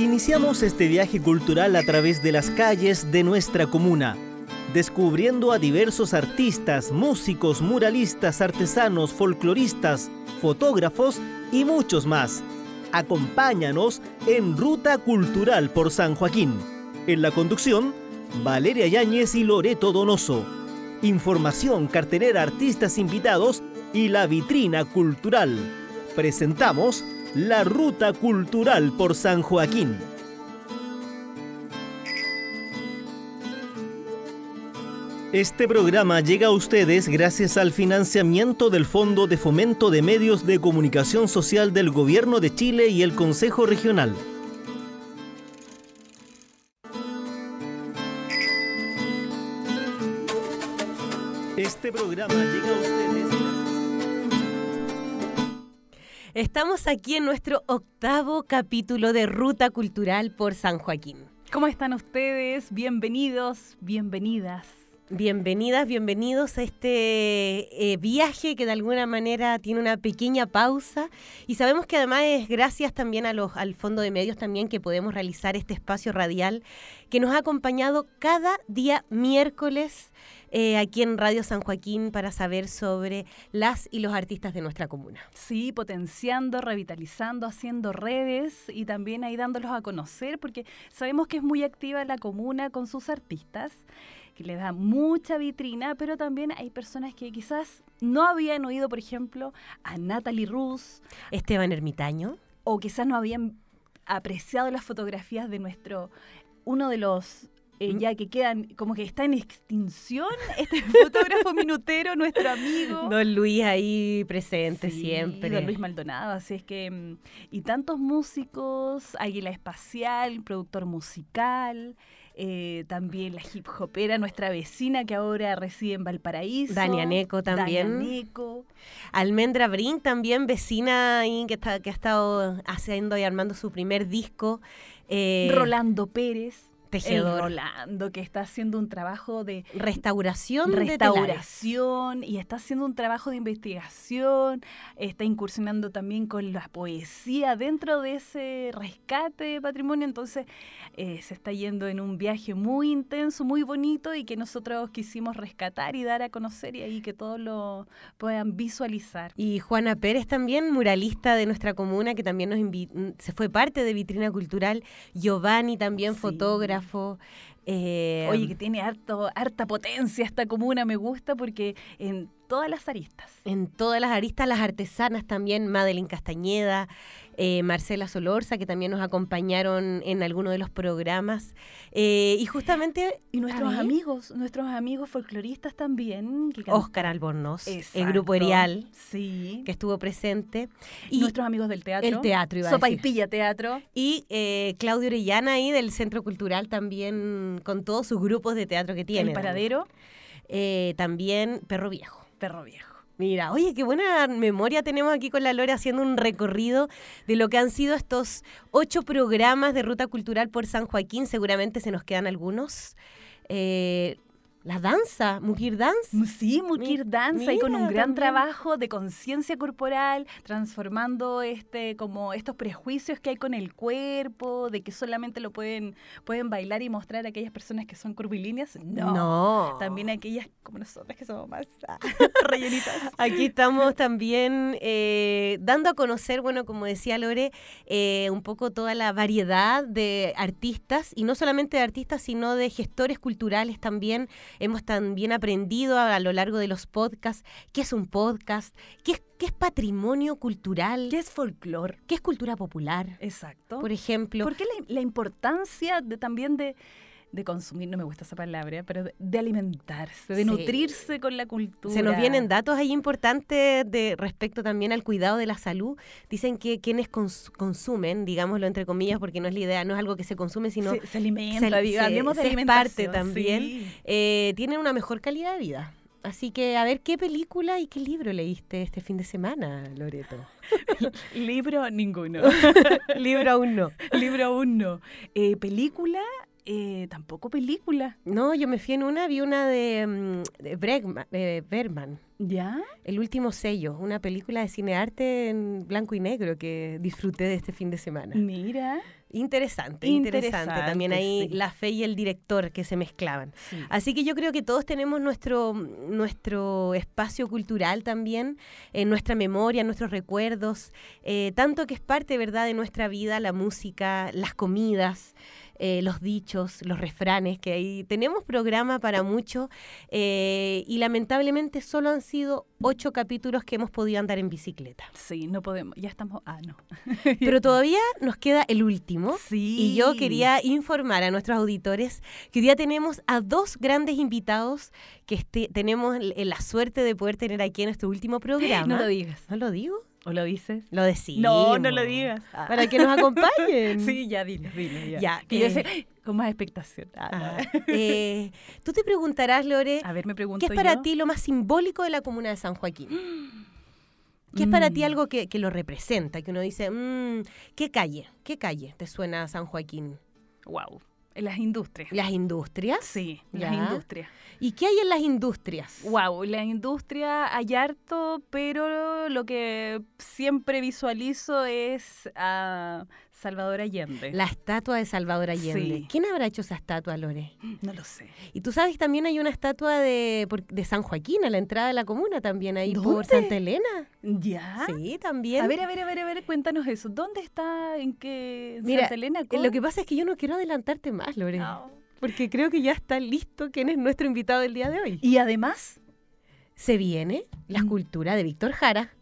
Iniciamos este viaje cultural a través de las calles de nuestra comuna, descubriendo a diversos artistas, músicos, muralistas, artesanos, folcloristas, fotógrafos y muchos más. Acompáñanos en Ruta Cultural por San Joaquín. En la conducción, Valeria Yáñez y Loreto Donoso. Información, cartelera, artistas invitados y la vitrina cultural. Presentamos la Ruta Cultural por San Joaquín. Este programa llega a ustedes gracias al financiamiento del Fondo de Fomento de Medios de Comunicación Social del Gobierno de Chile y el Consejo Regional. Este programa llega a ustedes. Estamos aquí en nuestro octavo capítulo de Ruta Cultural por San Joaquín. ¿Cómo están ustedes? Bienvenidos, bienvenidas. Bienvenidas, bienvenidos a este eh, viaje que de alguna manera tiene una pequeña pausa y sabemos que además es gracias también a los, al Fondo de Medios también que podemos realizar este espacio radial que nos ha acompañado cada día miércoles eh, aquí en Radio San Joaquín para saber sobre las y los artistas de nuestra comuna. Sí, potenciando, revitalizando, haciendo redes y también ahí dándolos a conocer porque sabemos que es muy activa la comuna con sus artistas que le da mucha vitrina, pero también hay personas que quizás no habían oído, por ejemplo, a Natalie Rus. Esteban Ermitaño. O quizás no habían apreciado las fotografías de nuestro, uno de los eh, ya que quedan, como que está en extinción, este fotógrafo minutero, nuestro amigo. Don Luis ahí presente siempre. Don Luis Maldonado, así es que, mm, y tantos músicos, Águila Espacial, productor musical, eh, también la hip hopera, nuestra vecina que ahora reside en Valparaíso. Dania Neco también. Dania Neco. Almendra Brin también, vecina ahí que, está, que ha estado haciendo y armando su primer disco. Eh, Rolando Pérez. Tejedor. El Rolando, que está haciendo un trabajo de restauración, restauración y está haciendo un trabajo de investigación, está incursionando también con la poesía dentro de ese rescate de patrimonio, entonces eh, se está yendo en un viaje muy intenso, muy bonito y que nosotros quisimos rescatar y dar a conocer y ahí que todos lo puedan visualizar. Y Juana Pérez también, muralista de nuestra comuna, que también nos se fue parte de Vitrina Cultural, Giovanni también fotógrafo eh, Oye, que tiene harto, harta potencia esta comuna, me gusta porque en todas las aristas. En todas las aristas, las artesanas también, Madeline Castañeda, eh, Marcela Solorza, que también nos acompañaron en alguno de los programas. Eh, y justamente... Y nuestros amigos, nuestros amigos folcloristas también. Oscar Albornoz, el grupo Erial, sí. que estuvo presente. Y nuestros amigos del teatro. El teatro, iba Sopa a y Pilla Teatro. Y eh, Claudio Orellana ahí del Centro Cultural también, con todos sus grupos de teatro que tiene. El Paradero. también Perro Viejo perro viejo. Mira, oye, qué buena memoria tenemos aquí con la Lore haciendo un recorrido de lo que han sido estos ocho programas de Ruta Cultural por San Joaquín. Seguramente se nos quedan algunos. Eh, la danza, Mukir Dance. Sí, Mukir Dance, y con un gran trabajo de conciencia corporal, transformando este como estos prejuicios que hay con el cuerpo, de que solamente lo pueden, pueden bailar y mostrar a aquellas personas que son curvilíneas. No. no. También aquellas como nosotras que somos más ah, rellenitas. Aquí estamos también eh, dando a conocer, bueno, como decía Lore, eh, un poco toda la variedad de artistas, y no solamente de artistas, sino de gestores culturales también Hemos también aprendido a, lo largo de los podcasts qué es un podcast, qué es, qué es patrimonio cultural, qué es folclore, qué es cultura popular. Exacto. Por ejemplo. ¿Por qué la, importancia de, también de de consumir, no me gusta esa palabra, pero de, alimentarse, de nutrirse con la cultura. Se nos vienen datos ahí importantes de respecto también al cuidado de la salud. Dicen que quienes consumen, digámoslo entre comillas, porque no es la idea, no es algo que se consume, sino se, alimenta, digamos, de es parte también, eh, tienen una mejor calidad de vida. Así que, a ver, ¿qué película y qué libro leíste este fin de semana, Loreto? libro, ninguno. libro aún no. libro aún no. Eh, película, eh, tampoco película. No, yo me fui en una, vi una de, mm, Bregman, Berman. ¿Ya? El último sello, una película de cinearte en blanco y negro que disfruté de este fin de semana. Mira. Interesante, interesante. Interesante, También ahí sí. la fe y el director que se mezclaban. Sí. Así que yo creo que todos tenemos nuestro, nuestro espacio cultural también, en nuestra memoria, nuestros recuerdos, eh, tanto que es parte, ¿verdad?, de nuestra vida, la música, las comidas. Eh, los dichos, los refranes, que ahí tenemos programa para mucho eh, y lamentablemente solo han sido ocho capítulos que hemos podido andar en bicicleta. Sí, no podemos. Ya estamos. Ah, no. Pero todavía nos queda el último. Sí. Y yo quería informar a nuestros auditores que hoy día tenemos a dos grandes invitados que este- tenemos la suerte de poder tener aquí en nuestro último programa. No lo digas. ¿No lo digo? ¿O lo dices? Lo decimos. No, no lo digas. Ah. Para que nos acompañen. Sí, ya dilo, dilo. Ya. Ya, yo eh, sé, con más expectación. Ah, Ajá. Eh, Tú te preguntarás, Lore, A ver, me pregunto ¿qué es para yo. ti lo más simbólico de la comuna de San Joaquín? ¿Qué es para ti Mm. algo que, que lo representa? Que uno dice, mm, ¿qué calle? ¿Qué calle te suena a San Joaquín? Wow. En las industrias. ¿Las industrias? Sí, Ya. las industrias. ¿Y qué hay en las industrias? Wow, la industria hay harto, pero lo que siempre visualizo es a Salvador Allende. La estatua de Salvador Allende. Sí. ¿Quién habrá hecho esa estatua, Lore? No lo sé. Y tú sabes, también hay una estatua de, por- de San Joaquín, a la entrada de la comuna también, ahí por ¿Dónde? Santa Elena. ¿Ya? Sí, también. A ver, a ver, a ver, a ver, cuéntanos eso. ¿Dónde está? ¿En qué? ¿En Mira, Santa Elena? Eh, ¿Cómo? Lo que pasa es que yo no quiero adelantarte más, Lore, No. porque creo que ya está listo quién es nuestro invitado del día de hoy. Y además, Se viene la Mm. escultura de Víctor Jara.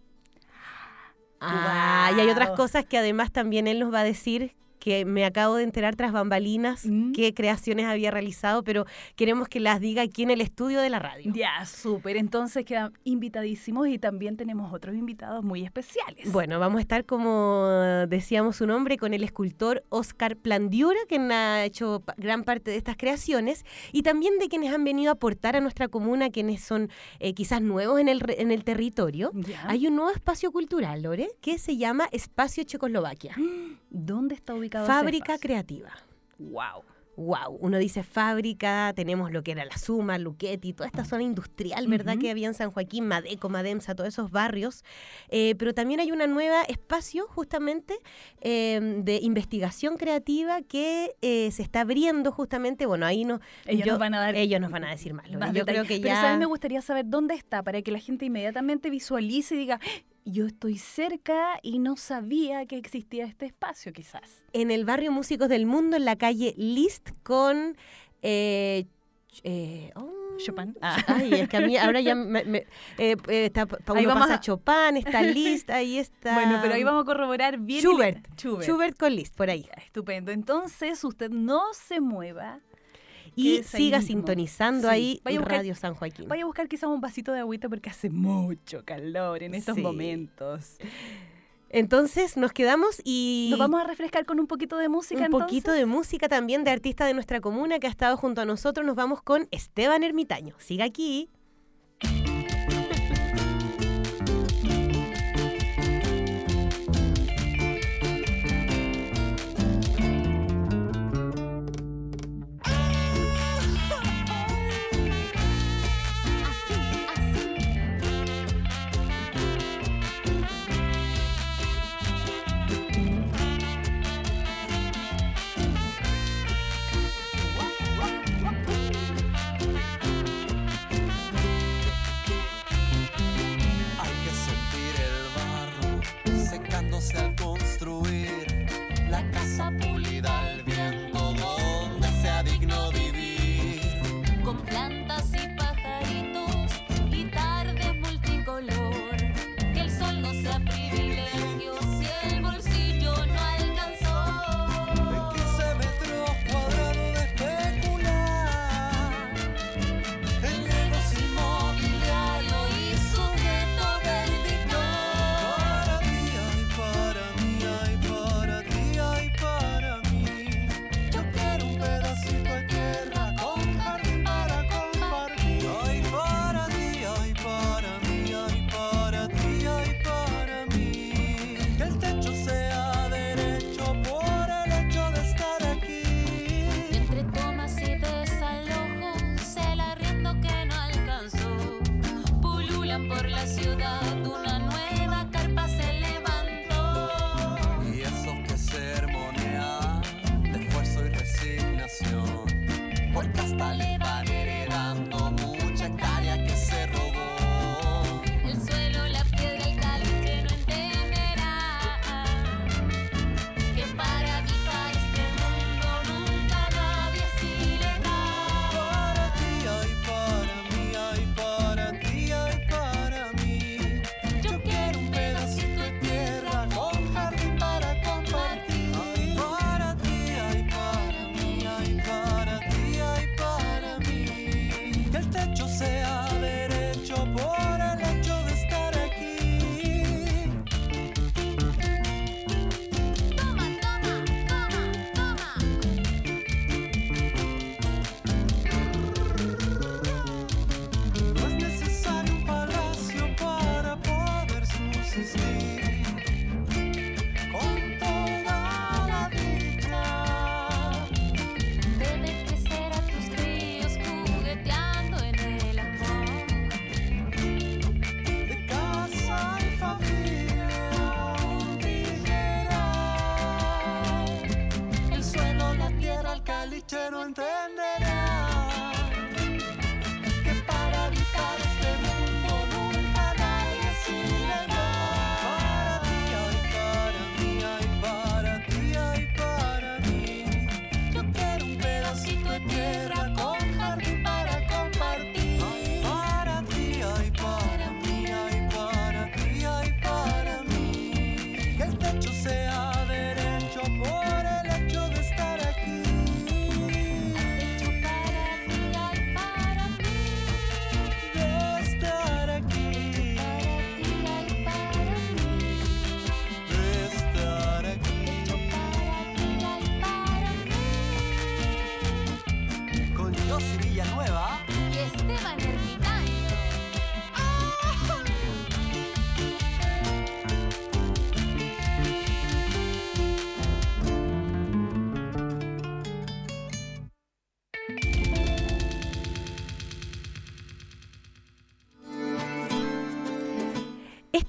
Ah, y hay otras Guau. cosas que además también él nos va a decir que me acabo de enterar tras bambalinas Mm. qué creaciones había realizado, pero queremos que las diga aquí en el estudio de la radio. ya, súper. Entonces quedan invitadísimos y también tenemos otros invitados muy especiales. Bueno, vamos a estar, como decíamos su nombre, con el escultor Oscar Plandiura, quien ha hecho gran parte de estas creaciones, y también de quienes han venido a aportar a nuestra comuna, quienes son eh, quizás nuevos en el, en el territorio. Ya. Hay un nuevo espacio cultural, Lore, que se llama Espacio Checoslovaquia. ¿Dónde está ubicado Fábrica creativa. Wow. Wow, uno dice fábrica, tenemos lo que era la Suma, Luquetti, toda esta zona industrial, ¿verdad? Que había en San Joaquín, Madeco, Mademsa, todos esos barrios. Eh, pero también hay una nueva espacio justamente eh, de investigación creativa que eh, se está abriendo justamente, bueno, ahí no, Ellos yo- nos van a dar ellos nos van a decir más. Más yo creo que Pero ya ¿sabes? me gustaría saber dónde está para que la gente inmediatamente visualice y diga, "Ah, yo estoy cerca y no sabía que existía este espacio, quizás. en el barrio Músicos del Mundo, en la calle List, con... eh, eh, oh, Chopin. Ay, es que a mí ahora ya me, me- eh, eh, está Ahí vamos pasa a- Chopin, está Liszt, ahí está. Bueno, pero ahí vamos a corroborar bien. Schubert. Schubert. Schubert con Liszt, por ahí. Estupendo. Entonces, usted no se mueva. Y siga mismo. sintonizando Sí. ahí Vaya buscar- Radio San Joaquín. Vaya a buscar quizás un vasito de agüita porque hace mucho calor en estos Sí. momentos. Entonces nos quedamos y Nos vamos a refrescar con un poquito de música. un poquito de música también de artista de nuestra comuna que ha estado junto a nosotros. Nos vamos con Esteban Ermitaño. Siga aquí.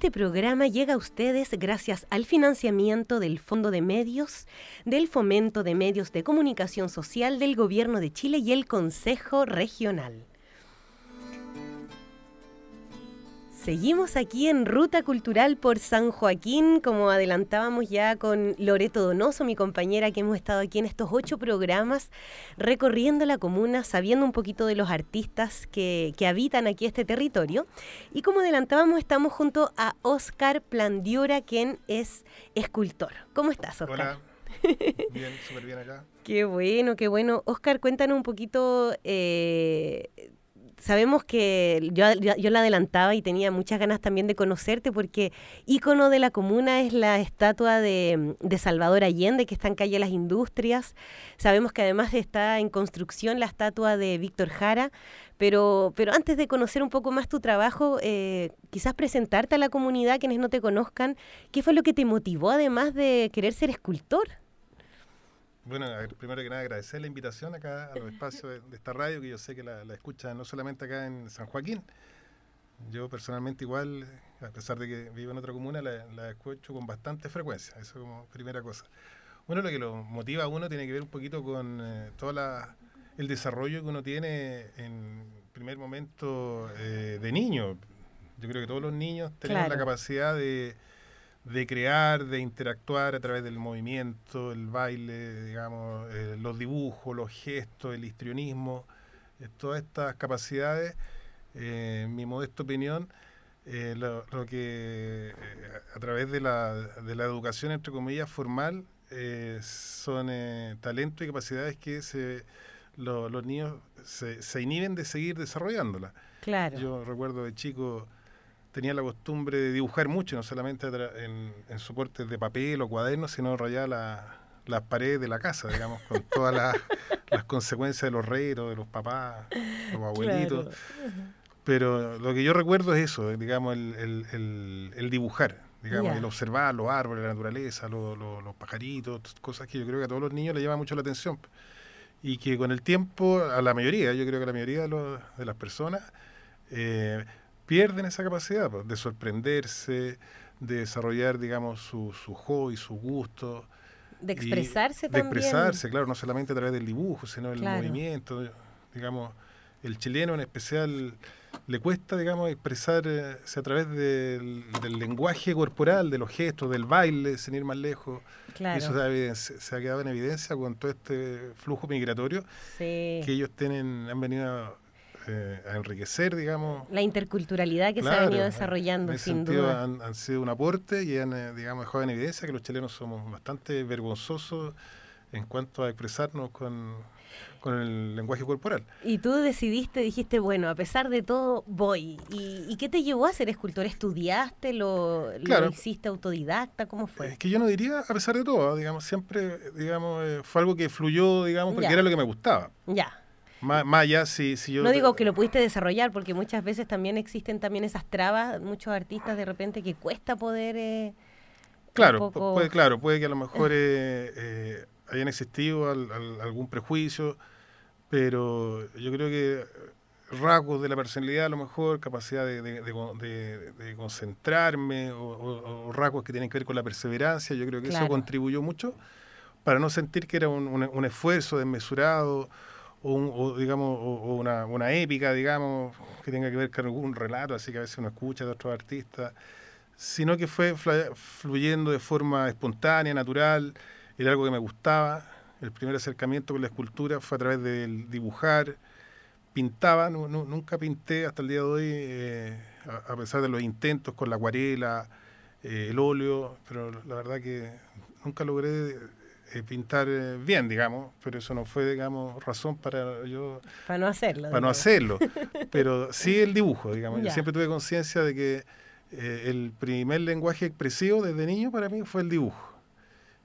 Este programa llega a ustedes gracias al financiamiento del Fondo de Medios, del Fomento de Medios de Comunicación Social del Gobierno de Chile y el Consejo Regional. Seguimos aquí en Ruta Cultural por San Joaquín, como adelantábamos ya con Loreto Donoso, mi compañera que hemos estado aquí en estos ocho programas, recorriendo la comuna, sabiendo un poquito de los artistas que, habitan aquí este territorio. Y como adelantábamos, estamos junto a Oscar Plandiura, quien es escultor. ¿Cómo estás, Oscar? Hola. Bien, súper bien acá. Qué bueno, qué bueno. Oscar, cuéntanos un poquito eh, sabemos que yo, la adelantaba y tenía muchas ganas también de conocerte porque ícono de la comuna es la estatua de, Salvador Allende que está en calle Las Industrias. Sabemos que además está en construcción la estatua de Víctor Jara, pero, pero antes de conocer un poco más tu trabajo, eh, quizás presentarte a la comunidad, quienes no te conozcan, ¿qué fue lo que te motivó además de querer ser escultor? Bueno, primero que nada agradecer la invitación acá a los espacios de, esta radio, que yo sé que la, la escuchan no solamente acá en San Joaquín, yo personalmente igual, a pesar de que vivo en otra comuna, la, escucho con bastante frecuencia, eso como primera cosa. Bueno, lo que lo motiva a uno tiene que ver un poquito con eh, todo el desarrollo que uno tiene en primer momento eh, de niño. Yo creo que todos los niños tenemos la capacidad de de crear, de interactuar a través del movimiento, el baile, digamos, eh, los dibujos, los gestos, el histrionismo, eh, todas estas capacidades, eh, en mi modesta opinión, lo, que a través de la, de la educación, entre comillas, formal, son talentos y capacidades que se, los niños se, se inhiben de seguir desarrollándolas. Claro. Yo recuerdo de chico tenía la costumbre de dibujar mucho, no solamente en, soportes de papel o cuadernos, sino rayar las paredes de la casa, digamos, con todas las, consecuencias de los reyes, de los papás, los abuelitos. Pero lo que yo recuerdo es eso, digamos, el, dibujar, digamos, el observar los árboles, la naturaleza, los pajaritos, cosas que yo creo que a todos los niños les llama mucho la atención. Y que con el tiempo, a la mayoría, yo creo que a la mayoría de, de las personas, eh, pierden esa capacidad pues, de sorprenderse, de desarrollar, digamos, su, su hobby, su gusto. De expresarse también. De expresarse, claro, no solamente a través del dibujo, sino del movimiento. Digamos, el chileno en especial le cuesta, digamos, expresarse a través del, lenguaje corporal, de los gestos, del baile, sin ir más lejos. Eso se ha, quedado en evidencia con todo este flujo migratorio que ellos tienen, han venido eh, a enriquecer, digamos. La interculturalidad que se ha venido desarrollando, sin duda. Han, sido un aporte y han, eh, digamos, dejado en evidencia que los chilenos somos bastante vergonzosos en cuanto a expresarnos con, el lenguaje corporal. Y tú decidiste, dijiste, bueno, a pesar de todo, voy. ¿Y, qué te llevó a ser escultor? ¿Estudiaste? ¿Lo, hiciste autodidacta? ¿Cómo fue? Es que yo no diría a pesar de todo, digamos, siempre, digamos, eh, fue algo que fluyó, digamos, porque era lo que me gustaba. Ya. Si, si yo... No digo que lo pudiste desarrollar, porque muchas veces también existen también esas trabas, muchos artistas de repente que cuesta poder... Eh, claro, puede, claro, puede que a lo mejor eh, eh, hayan existido algún prejuicio, pero yo creo que rasgos de la personalidad, a lo mejor capacidad de, concentrarme o, rasgos que tienen que ver con la perseverancia, yo creo que eso contribuyó mucho para no sentir que era un, un esfuerzo desmesurado o, digamos, o, una, una, épica, digamos, que tenga que ver con algún relato, así que a veces uno escucha de otros artistas, sino que fue fluyendo de forma espontánea, natural, era algo que me gustaba. El primer acercamiento con la escultura fue a través del dibujar, pintaba, nunca pinté hasta el día de hoy, eh, a, pesar de los intentos con la acuarela, eh, el óleo, pero la verdad que nunca logré eh, pintar eh, bien, digamos, pero eso no fue, digamos, razón para yo... Para no hacerlo. Para no hacerlo, pero sí el dibujo, digamos. Yo siempre tuve conciencia de que eh, el primer lenguaje expresivo desde niño para mí fue el dibujo.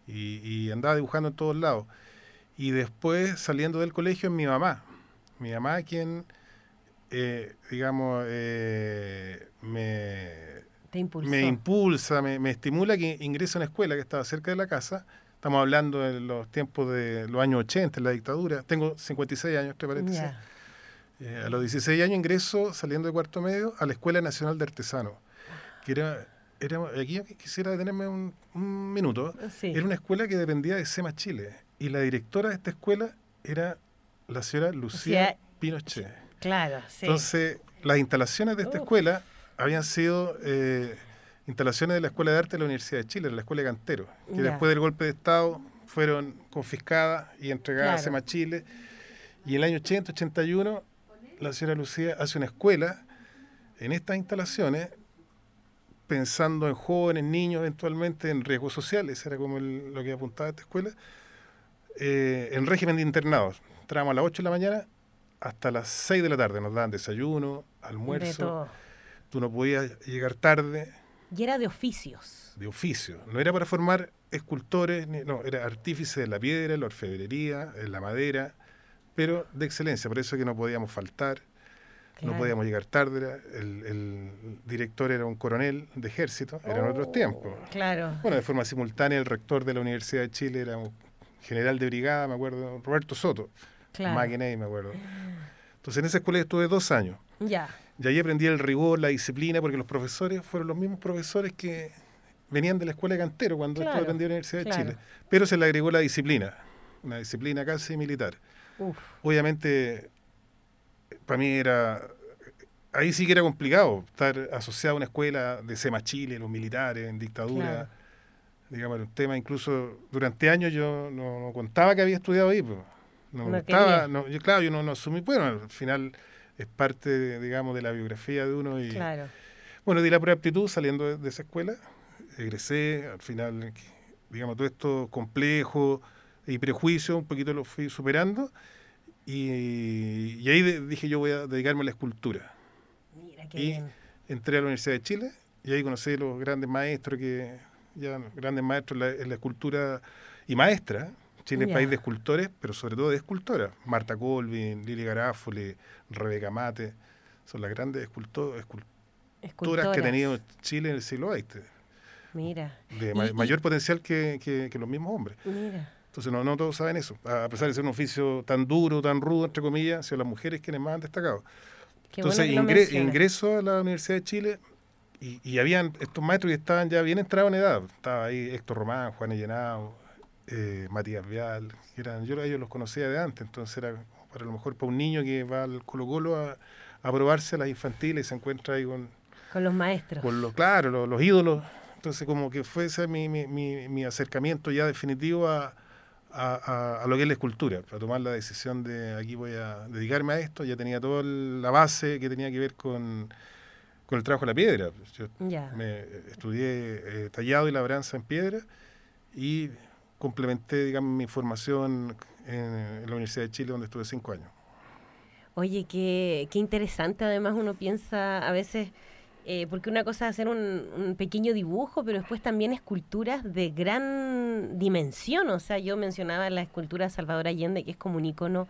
Y, andaba dibujando en todos lados. Y después, saliendo del colegio, en mi mamá. Mi mamá quien, digamos, me... me impulsa, me, me estimula que ingrese a una escuela que estaba cerca de la casa, Estamos hablando de los tiempos de los años 80, en la dictadura. Tengo 56 años, ¿te parece? Eh, a los 16 años ingreso, saliendo de cuarto medio, a la Escuela Nacional de Artesanos, que era era, aquí quisiera detenerme un, minuto. Era una escuela que dependía de SEMA Chile. Y la directora de esta escuela era la señora Lucía Pinochet. Claro, sí. Entonces, las instalaciones de esta escuela habían sido eh, instalaciones de la Escuela de Arte de la Universidad de Chile, la Escuela de Cantero, que después del golpe de Estado fueron confiscadas y entregadas a SEMA Chile. Y en el año 80, 81, la señora Lucía hace una escuela en estas instalaciones pensando en jóvenes, niños, eventualmente en riesgos sociales, era como lo que apuntaba esta escuela, eh, en régimen de internados. Entrábamos a las 8 de la mañana hasta las 6 de la tarde, nos daban desayuno, almuerzo, tú no podías llegar tarde. Y era de oficios. De oficio, no era para formar escultores, no, era artífice de la piedra, la orfebrería, la madera, pero de excelencia, por eso que no podíamos faltar no podíamos llegar tarde, el, director era un coronel de ejército, eran otros oh, tiempos. Claro. Bueno, de forma simultánea el rector de la Universidad de Chile era un general de brigada, me acuerdo, Roberto Soto, claro. me acuerdo. Entonces en esa escuela estuve dos años. Ya. Y ahí aprendí el rigor, la disciplina, porque los profesores fueron los mismos profesores que venían de la escuela de cantero cuando estuve en la Universidad de Chile. Pero se le agregó la disciplina, una disciplina casi militar. Obviamente para mí era, ahí sí que era complicado estar asociado a una escuela de SEMA Chile, los militares, en dictadura. Digamos, un tema incluso durante años yo no, contaba que había estudiado ahí. Pues. No, yo, claro, yo no, no asumí, bueno, al final es parte, digamos, de la biografía de uno. Y, claro. Bueno, di la prueba de aptitud saliendo de, esa escuela, egresé, al final, digamos, todo esto complejo y prejuicio, un poquito lo fui superando y, ahí dije yo voy a dedicarme a la escultura. Mira, qué y entré a la Universidad de Chile y ahí conocí a los grandes maestros que ya grandes maestros en la, escultura y maestra. Chile es país de escultores, pero sobre todo de escultoras. Marta Colvin, Lili Garafoli, Rebeca Mate, son las grandes escultoras que ha tenido Chile en el siglo XX. Mira. De mayor potencial que, que, los mismos hombres. Mira. Entonces no, no todos saben eso, a pesar de ser un oficio tan duro, tan rudo, entre comillas, son las mujeres quienes más han destacado. Entonces ingreso a la Universidad de Chile y, y, habían estos maestros que estaban ya bien entrados en edad. Estaba ahí Héctor Román, Juan Ellenado, eh, Matías Vial, eran, yo a ellos los conocía de antes, entonces era para lo mejor para un niño que va al Colo Colo a, a probarse a las infantiles y se encuentra ahí con... Con los maestros. Con los, claro, los, los ídolos. Entonces como que fue ese mi, mi, mi, mi acercamiento ya definitivo a a, lo que es la escultura, para tomar la decisión de aquí voy a dedicarme a esto. Ya tenía toda la base que tenía que ver con, el trabajo de la piedra. Yo me estudié eh, tallado y labranza en piedra y complementé, digamos, mi formación en, la Universidad de Chile, donde estuve cinco años. Oye, qué, qué interesante. Además, uno piensa a veces eh, porque una cosa es hacer un, pequeño dibujo, pero después también esculturas de gran dimensión. O sea, yo mencionaba la escultura de Salvador Allende, que es como un icono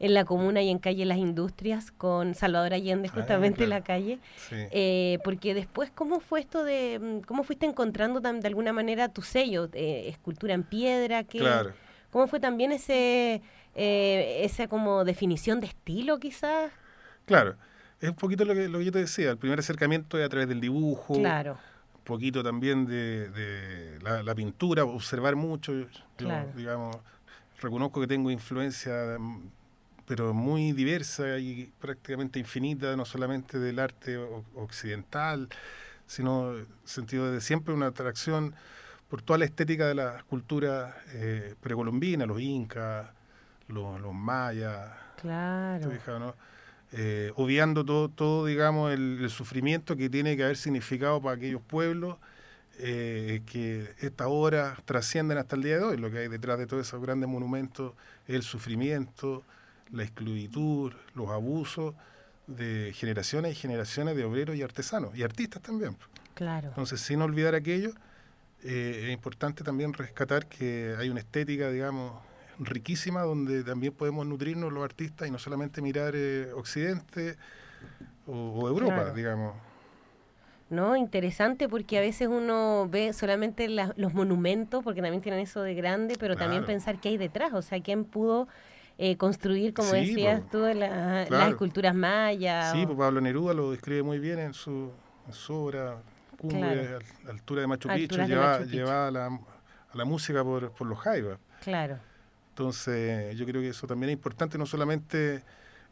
en la comuna y en calle Las Industrias con Salvador Allende ah, justamente en la calle. Eh, porque después, ¿cómo fue esto de, mm, cómo fuiste encontrando de alguna manera tu sello? Eh, escultura en piedra, que, ¿cómo fue también ese, esa como definición de estilo quizás? Claro, es un poquito lo que, lo que yo te decía, el primer acercamiento es a través del dibujo. Claro. Un poquito también de, la, pintura, observar mucho. Yo, digamos, reconozco que tengo influencia, pero muy diversa y prácticamente infinita, no solamente del arte occidental, sino sentido de siempre una atracción por toda la estética de la cultura eh, precolombina, los incas, los, los mayas. Claro. ¿no? eh, obviando todo, todo digamos, el, sufrimiento que tiene que haber significado para aquellos pueblos eh, que esta obra trascienden hasta el día de hoy. Lo que hay detrás de todos esos grandes monumentos es el sufrimiento, la esclavitud, los abusos de generaciones y generaciones de obreros y artesanos, y artistas también. Claro. Entonces, sin olvidar aquello, eh, es importante también rescatar que hay una estética, digamos, riquísima donde también podemos nutrirnos los artistas y no solamente mirar eh, Occidente o, Europa, digamos. No, interesante porque a veces uno ve solamente los monumentos, porque también tienen eso de grande, pero también pensar qué hay detrás, o sea, quién pudo eh, construir, como decías tú, las esculturas mayas. Sí, pues Pablo Neruda lo describe muy bien en su, en su obra cumbre, la altura de Machu Picchu, llevaba, a, la, música por, por los jaivas. Claro. Entonces, yo creo que eso también es importante, no solamente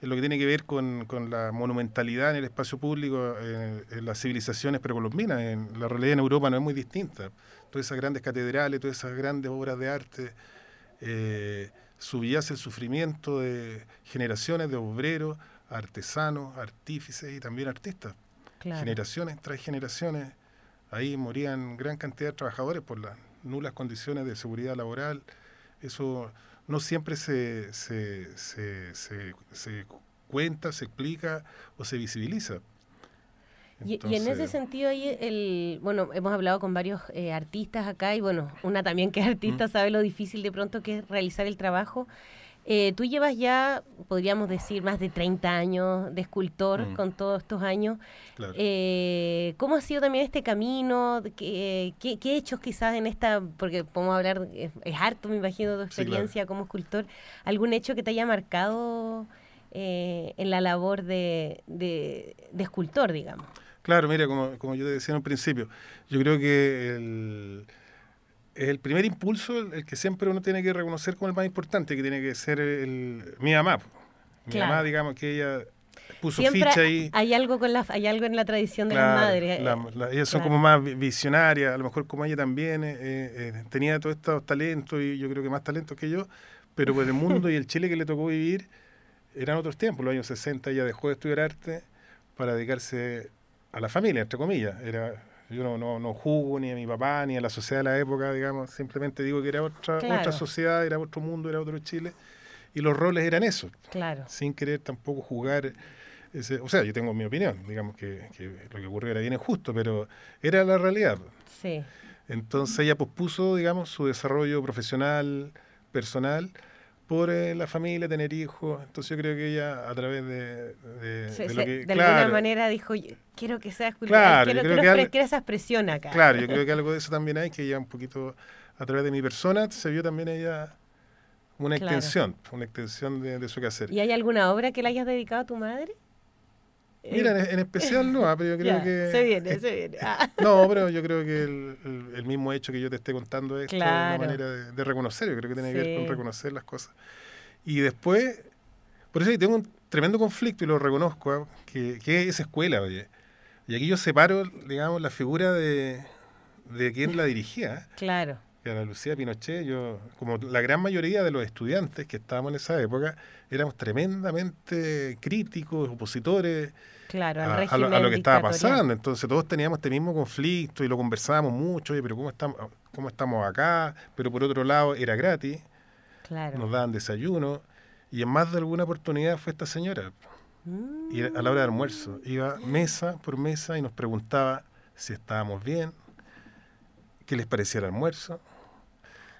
en lo que tiene que ver con, con la monumentalidad en el espacio público, en, las civilizaciones precolombinas. En, la realidad en Europa no es muy distinta. Todas esas grandes catedrales, todas esas grandes obras de arte, eh, subías el sufrimiento de generaciones de obreros, artesanos, artífices y también artistas. Generaciones tras generaciones. Ahí morían gran cantidad de trabajadores por las nulas condiciones de seguridad laboral. Eso no siempre se, se, se, se, cuenta, se explica o se visibiliza. Y, en ese sentido, ahí el, bueno, hemos hablado con varios eh, artistas acá y bueno, una también que es artista sabe lo difícil de pronto que es realizar el trabajo. Eh, tú llevas ya, podríamos decir, más de 30 años de escultor mm. con todos estos años. Eh, ¿Cómo ha sido también este camino? ¿Qué, qué, hechos quizás en esta, porque podemos hablar, es, harto, me imagino, tu experiencia como escultor, algún hecho que te haya marcado eh, en la labor de, de, de, escultor, digamos? Claro, mira, como, como yo te decía en un principio, yo creo que el el primer impulso el, que siempre uno tiene que reconocer como el más importante, que tiene que ser el, mi mamá. Mi mamá, digamos que ella puso ficha ahí. Hay algo, con la, hay algo en la tradición de las madres. La, ellas son como más visionarias, a lo mejor como ella también eh, eh, tenía todos estos talentos y yo creo que más talentos que yo, pero por el mundo y el Chile que le tocó vivir eran otros tiempos. Los años 60 ella dejó de estudiar arte para dedicarse a la familia, entre comillas. Era yo no, no, no juzgo ni a mi papá ni a la sociedad de la época, digamos, simplemente digo que era otra, otra sociedad, era otro mundo, era otro Chile, y los roles eran eso, claro. sin querer tampoco jugar. Ese, o sea, yo tengo mi opinión, digamos que, lo que ocurrió era bien injusto, pero era la realidad. Sí. Entonces ella pospuso, digamos, su desarrollo profesional, personal, por eh, la familia, tener hijos. Entonces yo creo que ella a través de, de, lo que, de alguna manera dijo, quiero que sea claro, quiero, que, que, esa expresión acá. Claro, yo creo que algo de eso también hay, que ella un poquito, a través de mi persona, se vio también ella una extensión, una extensión de, su quehacer. ¿Y hay alguna obra que le hayas dedicado a tu madre? Mira, en, especial no, ah, pero yo creo que... Se viene, se viene. Ah. No, pero yo creo que el, mismo hecho que yo te esté contando es una manera de, reconocer, yo creo que tiene que ver con reconocer las cosas. Y después, por eso tengo un tremendo conflicto y lo reconozco, ah, que, que, es escuela, oye. Y aquí yo separo, digamos, la figura de, de quien la dirigía. Claro. Que era Lucía Pinochet, yo, como la gran mayoría de los estudiantes que estábamos en esa época, éramos tremendamente críticos, opositores claro, a, lo, que estaba pasando. Entonces todos teníamos este mismo conflicto y lo conversábamos mucho, pero ¿cómo estamos, cómo estamos acá? Pero por otro lado era gratis, claro. nos daban desayuno y en más de alguna oportunidad fue esta señora. Y a la hora de almuerzo iba mesa por mesa y nos preguntaba si estábamos bien, qué les parecía el almuerzo,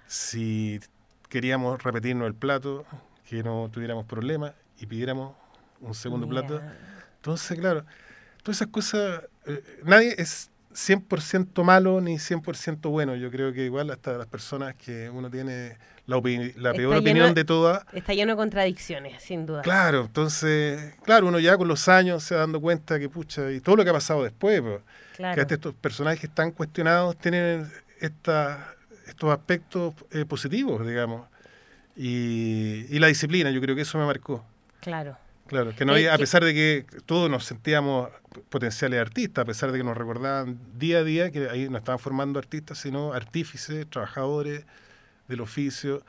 si queríamos repetirnos el plato, que no tuviéramos problemas y pidiéramos un segundo plato. Entonces, claro, todas esas cosas, eh, nadie es 100% malo ni 100% bueno. Yo creo que igual hasta las personas que uno tiene la, la peor opinión de todas. Está lleno de contradicciones, sin duda. Claro, entonces, claro, uno ya con los años se va dando cuenta que, pucha, y todo lo que ha pasado después, que estos personajes están cuestionados tienen esta, estos aspectos eh, positivos, digamos. Y, y la disciplina, yo creo que eso me marcó. Claro. Claro, que no eh, a pesar de que todos nos sentíamos potenciales artistas, a pesar de que nos recordaban día a día que ahí no estaban formando artistas, sino artífices, trabajadores del oficio,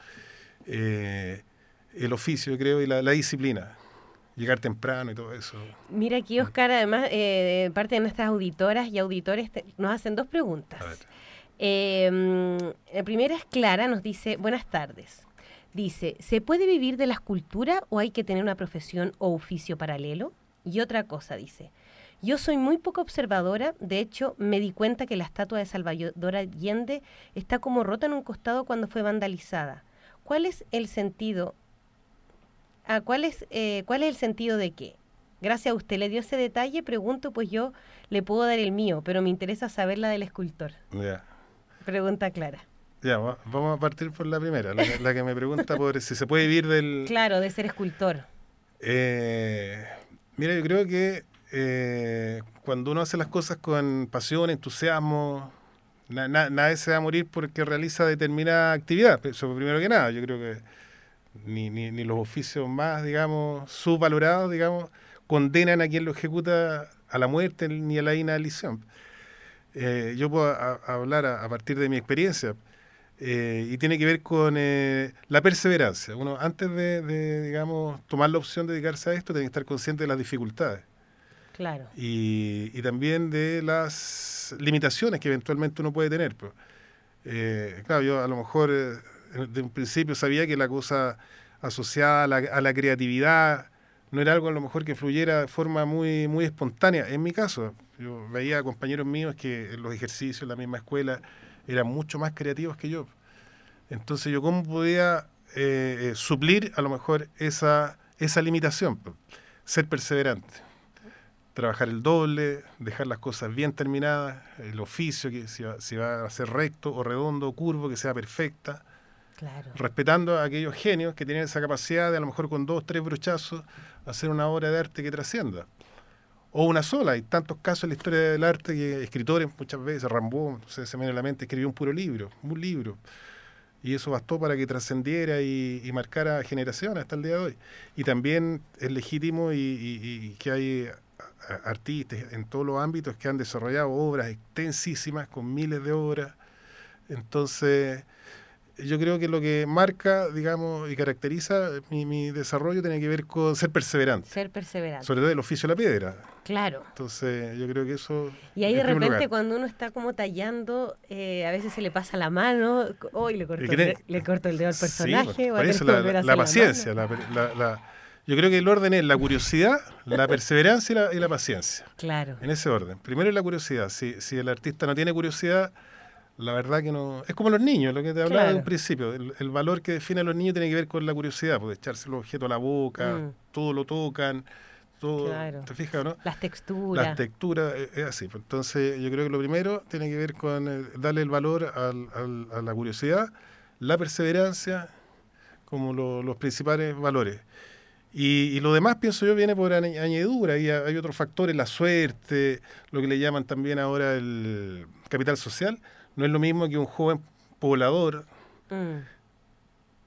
eh, el oficio creo y la, disciplina, llegar temprano y todo eso. Mira aquí Oscar, además, eh, parte de nuestras auditoras y auditores nos hacen dos preguntas. Em, la primera es Clara, nos dice, buenas tardes. Dice, ¿se puede vivir de la escultura o hay que tener una profesión o oficio paralelo? Y otra cosa dice, yo soy muy poco observadora, de hecho me di cuenta que la estatua de Salvador Allende está como rota en un costado cuando fue vandalizada. ¿Cuál es el sentido? Ah, ¿cuál, es, eh, ¿Cuál es el sentido de qué? Gracias a usted le dio ese detalle, pregunto, pues yo le puedo dar el mío, pero me interesa saber la del escultor. Pregunta clara. Ya, vamos a partir por la primera, la, que me pregunta por si se puede vivir del... Claro, de ser escultor. Eh, mira, yo creo que eh, cuando uno hace las cosas con pasión, entusiasmo, nadie se va a morir porque realiza determinada actividad. Eso primero que nada, yo creo que ni, ni, ni los oficios más, digamos, subvalorados, digamos, condenan a quien lo ejecuta a la muerte ni a la inalición. Eh, yo puedo hablar a, partir de mi experiencia eh, y tiene que ver con eh, la perseverancia. Uno, antes de, digamos, tomar la opción de dedicarse a esto, tiene que estar consciente de las dificultades. Claro. Y, y también de las limitaciones que eventualmente uno puede tener. Pues. claro, yo a lo mejor de un principio sabía que la cosa asociada a la, a la creatividad, no era algo a lo mejor que fluyera de forma muy, muy espontánea. En mi caso, yo veía compañeros míos que en los ejercicios en la misma escuela eran mucho más creativos que yo. Entonces yo cómo podía eh, eh, suplir a lo mejor esa, esa limitación, ser perseverante, trabajar el doble, dejar las cosas bien terminadas, el oficio, que si va, si va a ser recto o redondo o curvo, que sea perfecta, respetando a aquellos genios que tienen esa capacidad de a lo mejor con dos, tres brochazos hacer una obra de arte que trascienda. O una sola, hay tantos casos en la historia del arte que escritores muchas veces, Rambo, se me viene a la mente, escribió un puro libro, un libro. Y eso bastó para que trascendiera y, marcara generaciones hasta el día de hoy. Y también es legítimo y que hay artistas en todos los ámbitos que han desarrollado obras extensísimas con miles de obras. Entonces, yo creo que lo que marca, digamos, y caracteriza mi, desarrollo tiene que ver con ser perseverante. Ser perseverante. Sobre todo el oficio de la piedra. Claro. Entonces, yo creo que eso. Y ahí de repente, cuando uno está como tallando, eh, a veces se le pasa la mano, hoy le corto, le corto el dedo al personaje. Sí, por, eso la, paciencia. La, yo creo que el orden es la curiosidad, la perseverancia y la, paciencia. Claro. En ese orden. Primero es la curiosidad. Si, si el artista no tiene curiosidad la verdad que no. Es como los niños, lo que te hablaba de un principio. El, valor que define a los niños tiene que ver con la curiosidad, pues echarse los objetos a la boca, mm. todo lo tocan, todo. ¿Te fijas, no? Las texturas. Las texturas, eh, es, así. Pues. Entonces, yo creo que lo primero tiene que ver con darle el valor a la curiosidad, la perseverancia, como los principales valores. Y, lo demás, pienso yo, viene por añadidura. Y hay otros factores, la suerte, lo que le llaman también ahora el capital social no es lo mismo que un joven poblador mm. eh,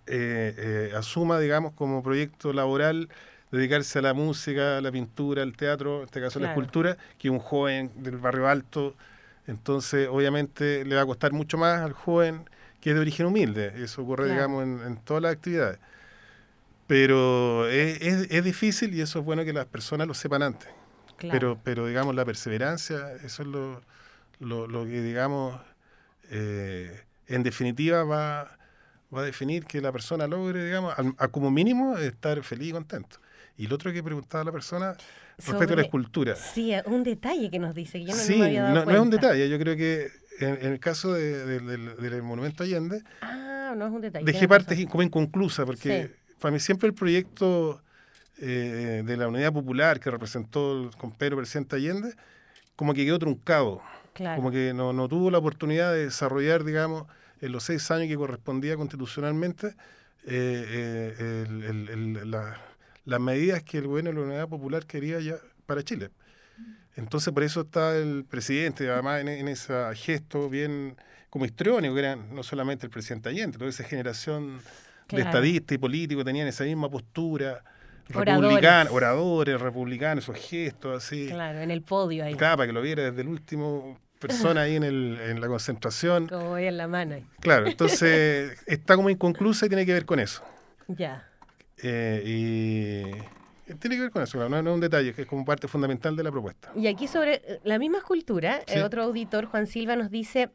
eh, asuma, digamos, como proyecto laboral dedicarse a la música, a la pintura, al teatro, en este caso a la escultura, que un joven del barrio alto. Entonces, obviamente, le va a costar mucho más al joven que es de origen humilde. Eso ocurre, digamos, en, todas las actividades. Pero es, difícil y eso es bueno que las personas lo sepan antes. Pero, pero, digamos, la perseverancia, eso es lo, lo, lo que, digamos, eh, en definitiva va, va, a definir que la persona logre, digamos, a, como mínimo estar feliz y contento. Y lo otro que preguntaba la persona respecto a la escultura. Sí, un detalle que nos dice, que yo no sí, me había dado no, no, es un detalle, yo creo que en, el caso del Monumento Allende, ah, no es un detalle, dejé partes como inconclusas, porque para mí siempre el proyecto eh, de la Unidad Popular que representó con Pedro Presidente Allende, como que quedó truncado. Como que no, no, tuvo la oportunidad de desarrollar, digamos, en los seis años que correspondía constitucionalmente, eh, eh, las medidas que el gobierno de la Unidad Popular quería ya para Chile. Entonces, por eso está el presidente, además en, ese gesto bien como histriónico, que era no solamente el presidente Allende, toda esa generación de estadistas y políticos tenían esa misma postura republicanos, oradores, republicanos, esos gestos así. Claro, en el podio ahí. Claro, para que lo viera desde el último persona ahí en, el, en la concentración. Como voy en la mano. Ahí. Claro, entonces está como inconclusa y tiene que ver con eso. Ya. Eh, y tiene que ver con eso, no, es un detalle, que es como parte fundamental de la propuesta. Y aquí sobre eh, la misma escultura, el eh, otro auditor, Juan Silva, nos dice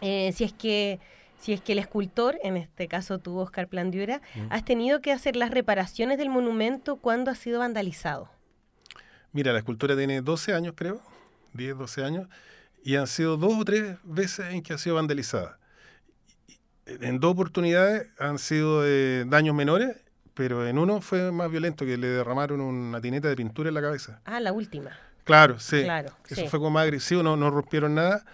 si es que si es que el escultor, en este caso tú, Oscar Plandiura, mm. has tenido que hacer las reparaciones del monumento cuando ha sido vandalizado. Mira, la escultura tiene 12 años, creo, 10, 12 años, y han sido dos o tres veces en que ha sido vandalizada. En dos oportunidades han sido daños menores, pero en uno fue más violento, que le derramaron una tineta de pintura en la cabeza. Ah, la última. Claro, sí. Claro, Eso fue como más agresivo, no, no rompieron nada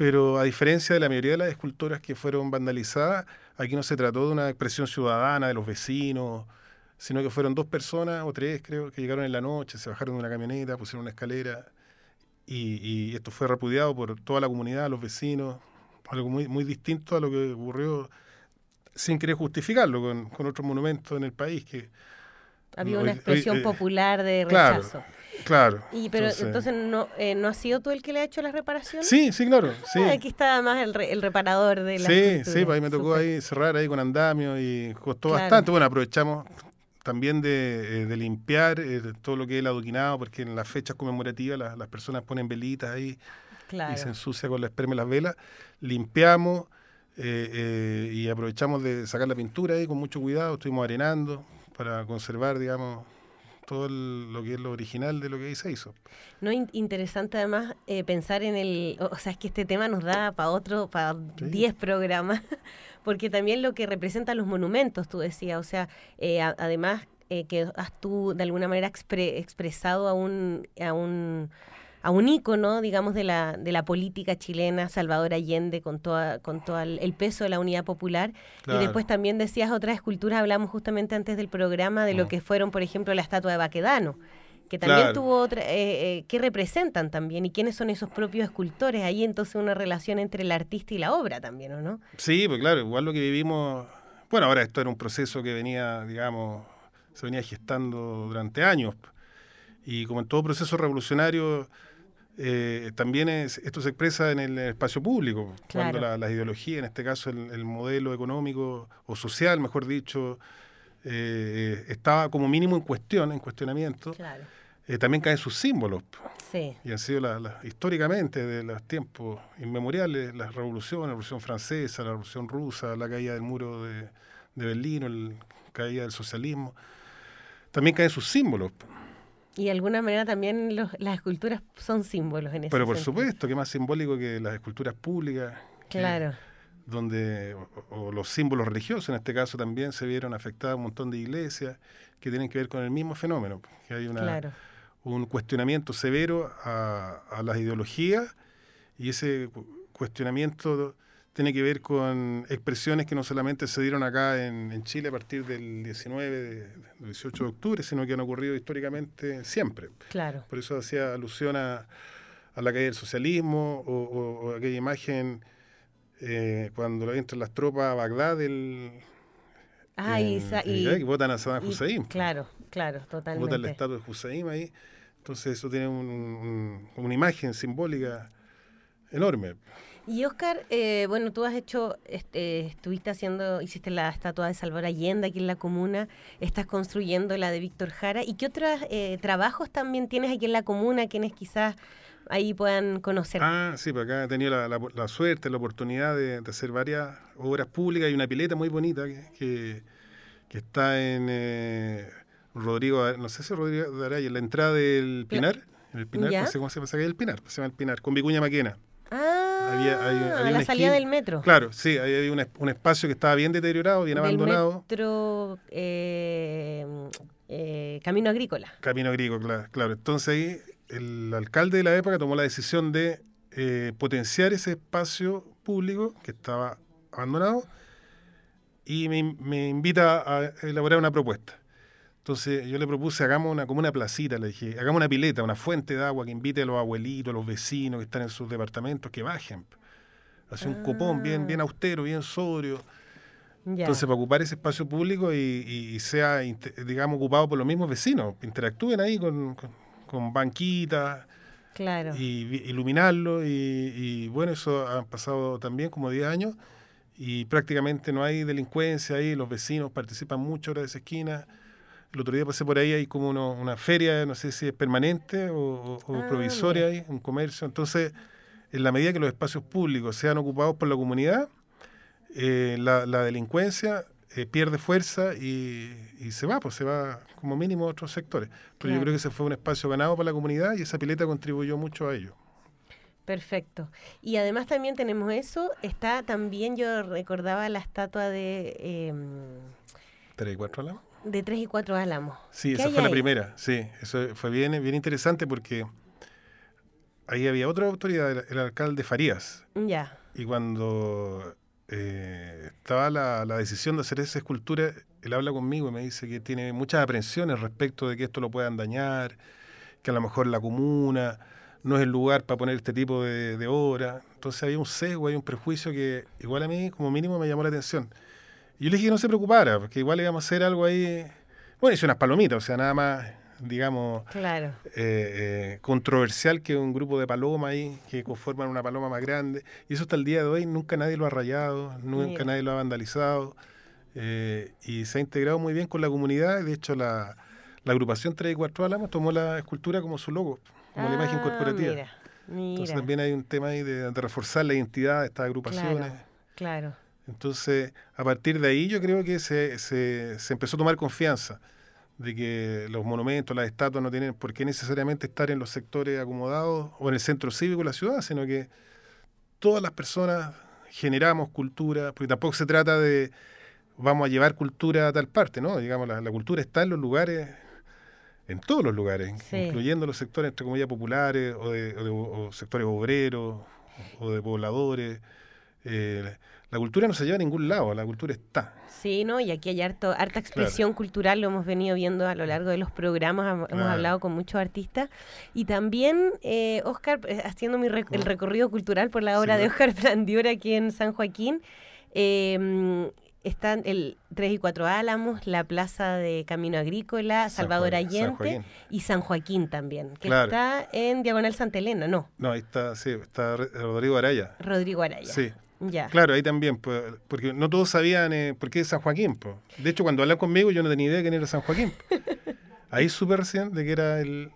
pero a diferencia de la mayoría de las esculturas que fueron vandalizadas, aquí no se trató de una expresión ciudadana de los vecinos, sino que fueron dos personas o tres, creo, que llegaron en la noche, se bajaron de una camioneta, pusieron una escalera y, esto fue repudiado por toda la comunidad, los vecinos, algo muy, muy distinto a lo que ocurrió sin querer justificarlo con, con otros monumentos en el país que había una expresión eh, popular de rechazo. Claro. Y pero entonces, no, eh, no ha sido tú el que le ha hecho la reparación. Sí, sí, claro. Sí. Aquí está más el, el, reparador de la Sí, sí, pues ahí me tocó ahí cerrar ahí con andamio y costó bastante. Bueno, aprovechamos también de, eh, limpiar todo lo que es el adoquinado, porque en las fechas conmemorativas las personas ponen velitas ahí y se ensucia con la esperma y las velas. Limpiamos y aprovechamos de sacar la pintura ahí con mucho cuidado, estuvimos arenando, para conservar, digamos, todo lo que es lo original de lo que ahí se hizo. No interesante además eh, pensar en el, o sea, es que este tema nos da para otro, para 10 programas, porque también lo que representan los monumentos, tú decías, o sea, eh, además eh, que has tú de alguna manera expresado a un, a un a un ícono, digamos, de la, de la política chilena, Salvador Allende, con, toda, con todo el, peso de la unidad popular. Y después también decías otras esculturas, hablamos justamente antes del programa de lo mm. que fueron, por ejemplo, la estatua de Baquedano, que también tuvo otra, eh, eh, que representan también y quiénes son esos propios escultores. Ahí entonces una relación entre el artista y la obra también, ¿o no? Sí, pues claro, igual lo que vivimos, bueno, ahora esto era un proceso que venía, digamos, se venía gestando durante años. Y como en todo proceso revolucionario, eh, también esto se expresa en el espacio público, cuando la, ideología, en este caso el, modelo económico o social, mejor dicho, eh, estaba como mínimo en cuestión, en cuestionamiento, eh, también caen sus símbolos. Y han sido históricamente, de los tiempos inmemoriales, las revoluciones, la revolución francesa, la revolución rusa, la caída del muro de, de Berlín, la caída del socialismo, también caen sus símbolos. Y de alguna manera también las esculturas son símbolos en ese Pero por supuesto, que más simbólico que las esculturas públicas. Claro. donde, o, los símbolos religiosos, en este caso también se vieron afectadas un montón de iglesias que tienen que ver con el mismo fenómeno, que hay una, un cuestionamiento severo a, a las ideologías y ese cuestionamiento tiene que ver con expresiones que no solamente se dieron acá en, Chile a partir del 19, de, 18 de octubre, sino que han ocurrido históricamente siempre. Claro. Por eso hacía alusión a, la caída del socialismo o, aquella imagen eh, cuando entran las tropas a Bagdad del, Ah, y, votan a Saddam Hussein. Claro, claro, totalmente. Votan el estatua de Hussein ahí. Entonces eso tiene una imagen simbólica enorme. Y Oscar, eh, bueno, tú has hecho, este, estuviste haciendo, hiciste la estatua de Salvador Allende aquí en la comuna, estás construyendo la de Víctor Jara. ¿Y qué otros eh, trabajos también tienes aquí en la comuna, quienes quizás ahí puedan conocer? Ah, sí, pues acá he tenido la, suerte, la oportunidad de, hacer varias obras públicas y una pileta muy bonita que, que, está en eh, Rodrigo, no sé si Rodrigo de Araya, en la entrada del Pinar. el Pinar, no sé cómo se llama, el Pinar, se llama el Pinar, con Vicuña Maquena. Ah, a la salida del metro. Claro, sí, había un, un, espacio que estaba bien deteriorado, bien abandonado. Metro, eh, eh, Camino Agrícola. Camino Agrícola, claro, Entonces ahí el alcalde de la época tomó la decisión de eh, potenciar ese espacio público que estaba abandonado y me, me invita a elaborar una propuesta. Entonces yo le propuse, hagamos una, como una placita, le dije, hagamos una pileta, una fuente de agua que invite a los abuelitos, a los vecinos que están en sus departamentos, que bajen. Hace un copón bien, bien ah. austero, bien sobrio. Entonces, para ocupar ese espacio público y, sea, digamos, ocupado por los mismos vecinos, interactúen ahí con, con, banquitas. Claro. Y, iluminarlo. Y, y, bueno, eso ha pasado también como 10 años y prácticamente no hay delincuencia ahí, los vecinos participan mucho ahora de esa esquina. El otro día pasé por ahí, hay como una feria, no sé si es permanente o, ah, provisoria, ahí, un comercio. Entonces, en la medida que los espacios públicos sean ocupados por la comunidad, eh, la, delincuencia eh, pierde fuerza y, se va, pues se va como mínimo a otros sectores. Pero yo creo que ese fue un espacio ganado para la comunidad y esa pileta contribuyó mucho a ello. Perfecto. Y además también tenemos eso, está también, yo recordaba la estatua de... Eh, ¿Tres y cuatro de 3 y 4 álamos. Sí, esa fue la primera, sí, eso fue bien, bien interesante porque ahí había otra autoridad, el, alcalde Farías. Ya. Y cuando eh, estaba la, decisión de hacer esa escultura, él habla conmigo y me dice que tiene muchas aprensiones respecto de que esto lo puedan dañar, que a lo mejor la comuna no es el lugar para poner este tipo de, obra. Entonces había un sesgo, hay un prejuicio que igual a mí como mínimo me llamó la atención. Y yo le dije que no se preocupara, porque igual íbamos a hacer algo ahí. Bueno, hice unas palomitas, o sea, nada más, digamos, claro. eh, eh, controversial que un grupo de palomas ahí que conforman una paloma más grande. Y eso hasta el día de hoy nunca nadie lo ha rayado, nunca Mira. nadie lo ha vandalizado. eh, y se ha integrado muy bien con la comunidad. De hecho, la, la agrupación 3 y 4 Álamos tomó la escultura como su logo, como la imagen Ah, corporativa. Mira, mira. Entonces también hay un tema ahí de, de reforzar la identidad de estas agrupaciones. Claro, claro. Entonces, a partir de ahí yo creo que se, se, se empezó a tomar confianza de que los monumentos, las estatuas no tienen por qué necesariamente estar en los sectores acomodados o en el centro cívico de la ciudad, sino que todas las personas generamos cultura, porque tampoco se trata de vamos a llevar cultura a tal parte, ¿no? Digamos, la, la cultura está en los lugares, en todos los lugares, Sí. incluyendo los sectores, entre comillas, populares o, de, o de- o sectores obreros o de pobladores. Eh, la cultura no se lleva a ningún lado, la cultura está. Sí, ¿no? Y aquí hay harto, harta expresión cultural, lo hemos venido viendo a lo largo de los programas, hemos Claro. hablado con muchos artistas. Y también, eh, Oscar, eh, haciendo mi rec- el Mm. recorrido cultural por la obra Sí, de. Oscar Plandiura aquí en San Joaquín, eh, mm, están el 3 y 4 Álamos, la Plaza de Camino Agrícola, San Salvador Joaquín- San Allende Joaquín. y San Joaquín también, que Claro. está en Diagonal Santa Elena, ¿no? No, ahí está, sí, está Rodrigo Araya. Rodrigo Araya. Sí, Ya. claro, ahí también, pues, porque no todos sabían eh, por qué es San Joaquín. pues. De hecho, cuando hablan conmigo yo no tenía idea de quién era San Joaquín. Ahí supe recién de que era el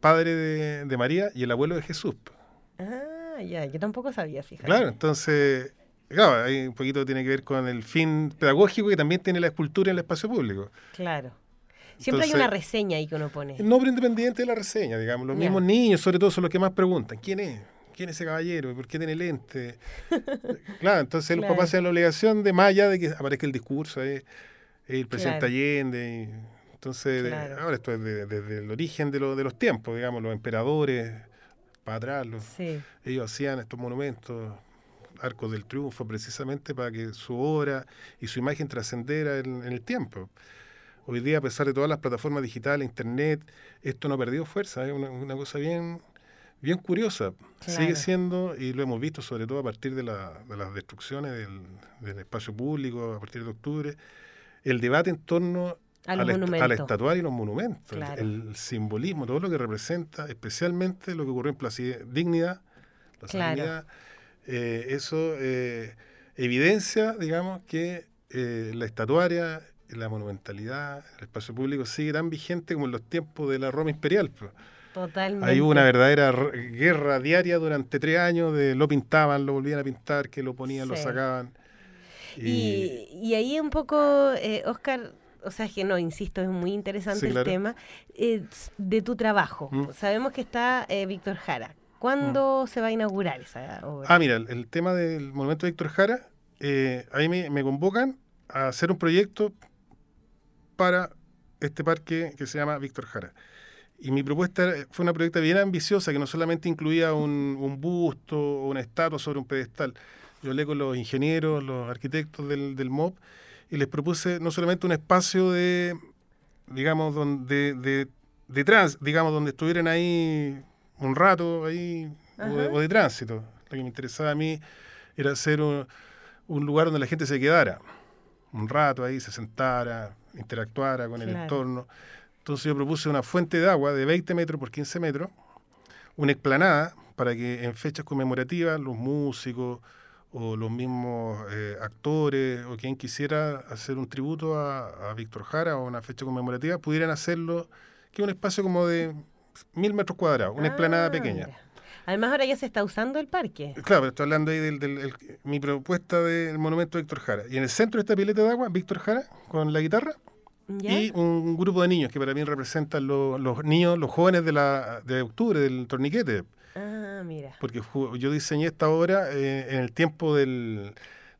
padre de, de María y el abuelo de Jesús. pues. Ah, ya, yo tampoco sabía, fíjate. Claro, entonces, claro, ahí un poquito tiene que ver con el fin pedagógico que también tiene la escultura en el espacio público. Claro. Siempre hay una reseña ahí que uno pone. El nombre independiente de la reseña, digamos. Los mismos niños, sobre todo, son los que más preguntan. ¿Quién es? ¿Quién es ese caballero? ¿Por qué tiene lente? claro, entonces los papás tienen la obligación de, más allá de que aparezca el discurso, es, es el presidente Claro. Allende. y- entonces, Claro. ahora esto es de- desde el origen de, lo- de los tiempos, digamos, los emperadores, para atrás, los- Sí, ellos hacían estos monumentos, arcos del triunfo, precisamente para que su obra y su imagen trascendiera en, en el tiempo. Hoy día, a pesar de todas las plataformas digitales, internet, esto no ha perdido fuerza, es una, una cosa bien, bien curiosa. Claro. Sigue siendo, y lo hemos visto sobre todo a partir de, la- de las destrucciones del, del espacio público, a partir de octubre, el debate en torno a los la monumentos. la estatuaria y los monumentos, el- Claro. el, simbolismo, todo lo que representa, especialmente lo que ocurrió en Plaza Dignidad, la Claro. Dignidad, eh, eso eh, evidencia, digamos, que eh, la estatuaria, la monumentalidad, el espacio público sigue tan vigente como en los tiempos de la Roma imperial. pues. Totalmente. Hubo una verdadera guerra diaria durante tres años de lo pintaban, lo volvían a pintar, que lo ponían, lo sacaban. Y, y ahí un poco, eh, Oscar, o sea, es que no, insisto, es muy interesante Sí, el claro. tema eh, de tu trabajo. Mm. Sabemos que está eh, Víctor Jara. ¿Cuándo se va a inaugurar esa obra? Ah, mira, el, el tema del monumento de Víctor Jara, eh, ahí me, me convocan a hacer un proyecto para este parque que se llama Víctor Jara. Y mi propuesta fue una propuesta bien ambiciosa que no solamente incluía un, un busto o una estatua sobre un pedestal. Yo hablé con los ingenieros, los arquitectos del, del MOB y les propuse no solamente un espacio de, digamos, donde, de, de trans, digamos, donde estuvieran ahí un rato ahí o de, Ajá. o de tránsito. Lo que me interesaba a mí era hacer un, un lugar donde la gente se quedara un rato ahí, se sentara, interactuara con el entorno. Entonces yo propuse una fuente de agua de 20 metros por 15 metros, una explanada para que en fechas conmemorativas los músicos o los mismos eh, actores o quien quisiera hacer un tributo a, a Víctor Jara o una fecha conmemorativa pudieran hacerlo, que es un espacio como de mil metros cuadrados, una explanada Ah, pequeña. mira. Además ahora ya se está usando el parque. Claro, pero estoy hablando ahí el- mi propuesta del monumento de Víctor Jara. Y en el centro de esta pileta de agua, Víctor Jara con la guitarra ¿Ya? y un grupo de niños que para mí representan lo- los niños, los jóvenes de, la, de octubre, del torniquete. Ah, mira. Porque yo diseñé esta obra eh, en el tiempo del,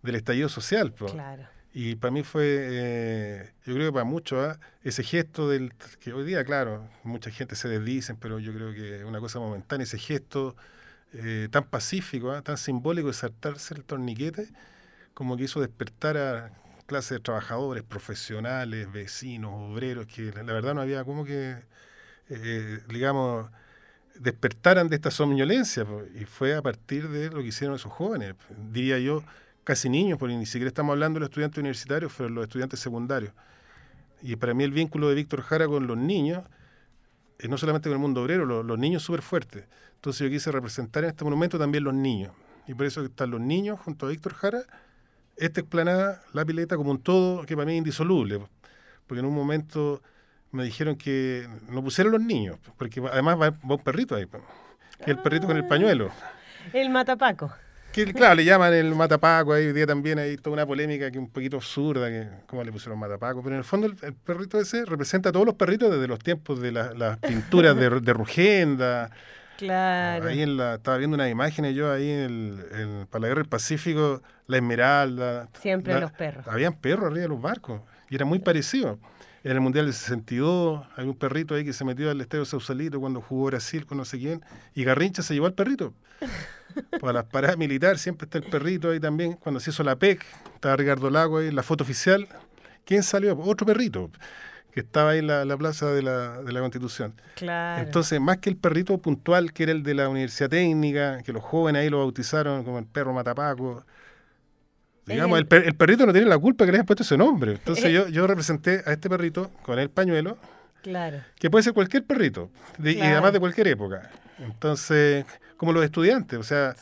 del estallido social. po. Claro. Y para mí fue, eh, yo creo que para muchos, ¿ah? ese gesto del que hoy día, claro, mucha gente se desdicen, pero yo creo que es una cosa momentánea, ese gesto eh, tan pacífico, ¿ah? tan simbólico de saltarse el torniquete, como que hizo despertar a, clases de trabajadores, profesionales, vecinos, obreros, que la, verdad no había como que, eh, digamos, despertaran de esta somnolencia. Y fue a partir de lo que hicieron esos jóvenes, diría yo, casi niños, porque ni siquiera estamos hablando de los estudiantes universitarios, pero los estudiantes secundarios. Y para mí el vínculo de Víctor Jara con los niños, es no solamente con el mundo obrero, los, los niños súper fuertes. Entonces yo quise representar en este monumento también los niños. Y por eso están los niños junto a Víctor Jara, esta explanada, la pileta como un todo, que para mí es indisoluble. Porque en un momento me dijeron que no pusieron los niños, porque además va, un perrito ahí, que es el perrito con el pañuelo. El matapaco. Que, claro, le llaman el matapaco, ahí hoy día también hay toda una polémica que un poquito absurda, que cómo le pusieron matapaco, pero en el fondo el, perrito ese representa a todos los perritos desde los tiempos de las pinturas de, de Rugenda, Claro. Ahí en la, estaba viendo unas imágenes yo ahí en el, para la guerra del Pacífico, la Esmeralda. Siempre los perros. Habían perros arriba de los barcos y era muy parecido. En el Mundial del 62 hay un perrito ahí que se metió al Estadio Sausalito cuando jugó Brasil con no sé quién y Garrincha se llevó al perrito. Para las paradas militares siempre está el perrito ahí también. Cuando se hizo la PEC, estaba Ricardo Lago ahí en la foto oficial. ¿Quién salió? Otro perrito que estaba ahí en la, plaza de la, de la, Constitución. Claro. Entonces, más que el perrito puntual, que era el de la Universidad Técnica, que los jóvenes ahí lo bautizaron como el perro matapaco, digamos, el, el, perrito no tiene la culpa que le hayan puesto ese nombre. Entonces, eh. yo, yo representé a este perrito con el pañuelo, claro. que puede ser cualquier perrito, y además de cualquier época. Entonces, como los estudiantes, o sea,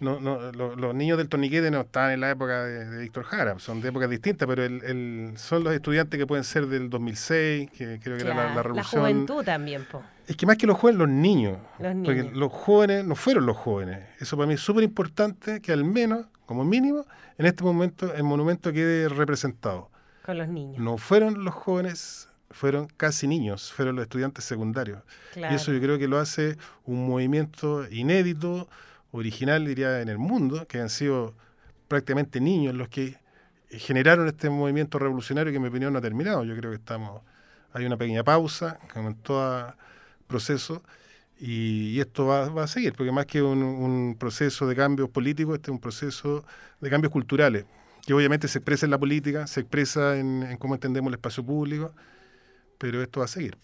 no, no, los niños del torniquete no están en la época de, Víctor Jara, son de épocas distintas, pero el, son los estudiantes que pueden ser del 2006, que creo que era la, revolución. La juventud también, po. Es que más que los jóvenes, los niños. Los niños. Porque los jóvenes no fueron los jóvenes. Eso para mí es súper importante que al menos, como mínimo, en este momento el monumento quede representado. Con los niños. No fueron los jóvenes fueron casi niños, fueron los estudiantes secundarios. Y eso yo creo que lo hace un movimiento inédito, original, diría, en el mundo, que han sido prácticamente niños los que generaron este movimiento revolucionario que en mi opinión no ha terminado. Yo creo que estamos, hay una pequeña pausa, como en todo proceso, y, esto va, a seguir, porque más que un, proceso de cambios políticos, este es un proceso de cambios culturales, que obviamente se expresa en la política, se expresa en, en cómo entendemos el espacio público, pero esto va a seguir.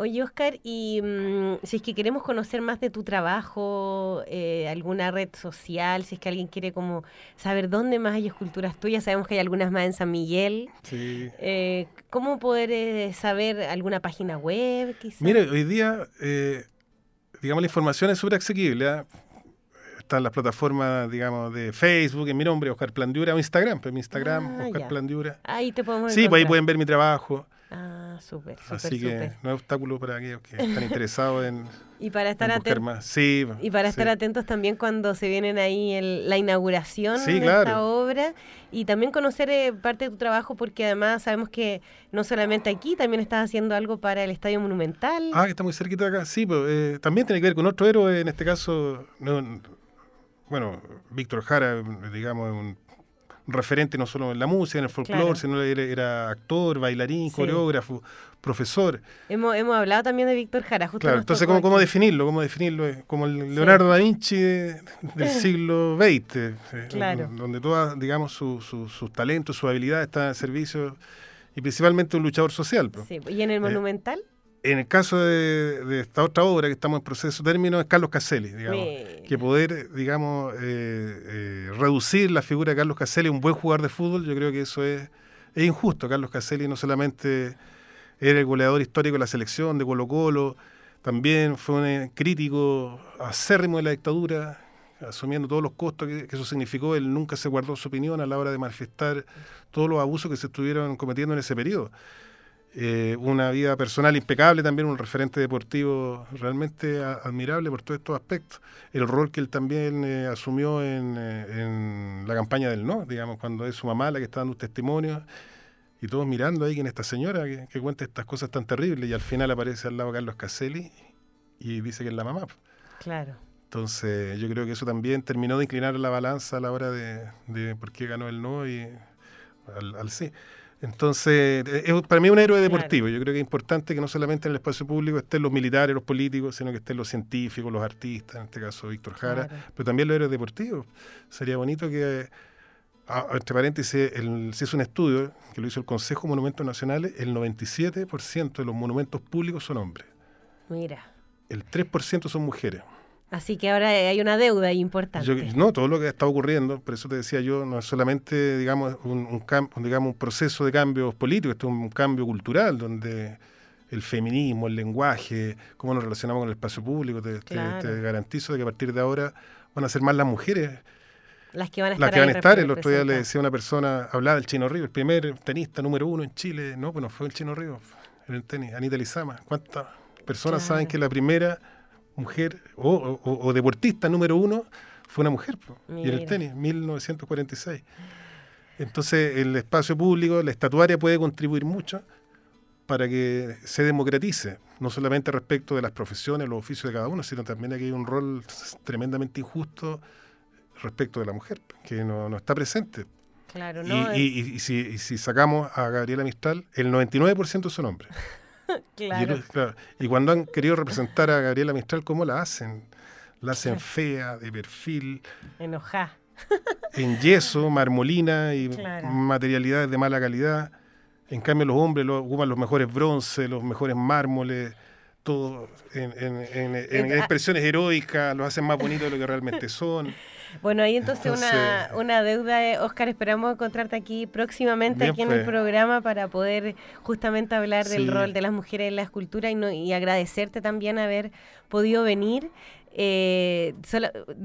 Oye, Oscar, y mm, si es que queremos conocer más de tu trabajo, eh, alguna red social, si es que alguien quiere como saber dónde más hay esculturas tuyas, sabemos que hay algunas más en San Miguel. Sí. Eh, ¿Cómo poder eh, saber alguna página web? Quizás? Mire, hoy día, digamos, la información es súper asequible. ¿ah? Están las plataformas, digamos, de Facebook, en mi nombre, Oscar Plandiura, o Instagram, pues mi Instagram, ah, Oscar Plandiura. Ahí te podemos Sí, pues ahí pueden ver mi trabajo. Ah, súper, súper. Así que no hay obstáculo para aquellos que están interesados en. Y para estar atentos. Sí, y para estar atentos también cuando se vienen ahí la inauguración de esta obra y también conocer eh, parte de tu trabajo porque además sabemos que no solamente aquí, también estás haciendo algo para el Estadio Monumental. Ah, que está muy cerquita de acá. Sí, pues, eh, también tiene que ver con otro héroe, en este caso, bueno, Víctor Jara, digamos, un referente no solo en la música, en el folclore, sino era, era, actor, bailarín, coreógrafo, profesor. Hemos, hemos hablado también de Víctor Jara, justo Claro, entonces, ¿cómo, ¿cómo, definirlo? ¿Cómo definirlo? Como el Leonardo da Vinci del siglo XX, eh, donde todas, digamos, sus talentos, sus habilidades están al servicio y principalmente un luchador social. Sí. ¿Y en el eh, Monumental? En el caso de, esta otra obra que estamos en proceso de término es Carlos Caselli, digamos, que poder, digamos, eh, eh, reducir la figura de Carlos Caselli, un buen jugador de fútbol, yo creo que eso es, es injusto. Carlos Caselli no solamente era el goleador histórico de la selección de Colo Colo, también fue un eh, crítico acérrimo de la dictadura, asumiendo todos los costos que, que, eso significó, él nunca se guardó su opinión a la hora de manifestar todos los abusos que se estuvieron cometiendo en ese periodo. Eh, una vida personal impecable, también un referente deportivo realmente admirable por todos estos aspectos. El rol que él también eh, asumió eh, en, la campaña del no, digamos, cuando es su mamá la que está dando un testimonio y todos mirando ahí en esta señora que, cuenta estas cosas tan terribles y al final aparece al lado Carlos Caselli y dice que es la mamá. Claro. Entonces yo creo que eso también terminó de inclinar la balanza a la hora de, por qué ganó el no y al, al sí. Entonces, es, para mí es un héroe deportivo. Yo creo que es importante que no solamente en el espacio público estén los militares, los políticos, sino que estén los científicos, los artistas, en este caso Víctor Jara, pero también los héroes deportivos. Sería bonito que entre paréntesis, el, se hizo un estudio que lo hizo el Consejo de Monumentos Nacionales, el 97% de los monumentos públicos son hombres. Mira. El 3% son mujeres. Así que ahora hay una deuda importante. no, todo lo que está ocurriendo, por eso te decía yo, no es solamente digamos un, un, digamos, un proceso de cambios políticos, esto es un cambio cultural donde el feminismo, el lenguaje, cómo nos relacionamos con el espacio público, te, garantizo de que a partir de ahora van a ser más las mujeres las que van a estar. Las que van a estar. El otro día le decía a una persona, hablaba del Chino Río, el primer tenista número uno en Chile. No, pues no fue el Chino Río, en el tenis, Anita Lizama. ¿Cuántas personas saben que la primera mujer o, deportista número uno fue una mujer? Y en el tenis, 1946. Entonces, el espacio público, la estatuaria puede contribuir mucho para que se democratice, no solamente respecto de las profesiones, los oficios de cada uno, sino también aquí hay un rol tremendamente injusto respecto de la mujer, que no, está presente. Claro, ¿no? Y, si, sacamos a Gabriela Mistral, el 99% son hombres. claro. Y, cuando han querido representar a Gabriela Mistral, ¿cómo la hacen? La hacen fea, de perfil. Enojá. en yeso, marmolina y materialidades de mala calidad. En cambio, los hombres lo, ocupan los mejores bronces, los mejores mármoles, todo en, en, en expresiones heroicas, los hacen más bonitos de lo que realmente son. Bueno, ahí entonces, una, una deuda, Oscar, esperamos encontrarte aquí próximamente aquí en el programa para poder justamente hablar del rol de las mujeres en la escultura y, no, y agradecerte también haber podido venir. Eh,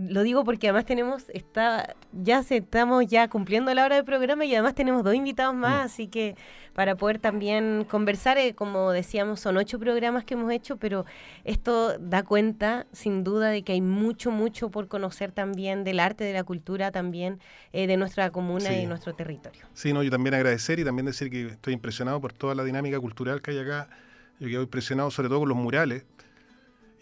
lo digo porque además tenemos, está, ya se, estamos ya cumpliendo la hora del programa y además tenemos dos invitados más, mm. así que para poder también conversar, eh, como decíamos, son ocho programas que hemos hecho, pero esto da cuenta sin duda de que hay mucho, mucho por conocer también del arte, de la cultura también, eh, de nuestra comuna y de nuestro territorio. Sí, no, yo también agradecer y también decir que estoy impresionado por toda la dinámica cultural que hay acá. Yo quedo impresionado sobre todo con los murales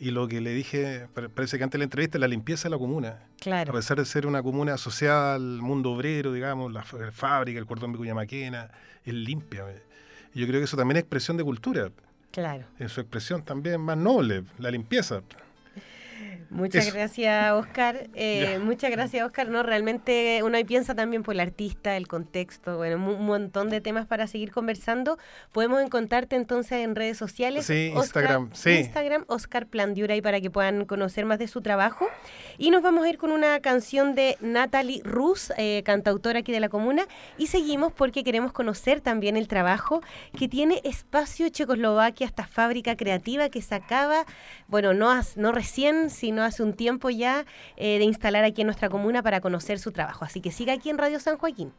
y lo que le dije, parece que antes de la entrevista, la limpieza de la comuna. Claro. A pesar de ser una comuna asociada al mundo obrero, digamos, la, fábrica, el cordón de Cuyamaquena, es limpia. Y yo creo que eso también es expresión de cultura. Claro. En su expresión también más noble, la limpieza. Muchas gracias, Oscar. Eh, muchas gracias, Oscar. No, realmente uno piensa también por el artista, el contexto, bueno, un montón de temas para seguir conversando. Podemos encontrarte entonces en redes sociales. Sí, Instagram. Sí. Instagram, Oscar Plandiura, ahí para que puedan conocer más de su trabajo. Y nos vamos a ir con una canción de Natalie Rus, eh, cantautora aquí de la comuna. Y seguimos porque queremos conocer también el trabajo que tiene Espacio Checoslovaquia, esta fábrica creativa que se acaba, bueno, no, no recién, sino hace un tiempo ya eh, de instalar aquí en nuestra comuna para conocer su trabajo. Así que siga aquí en Radio San Joaquín.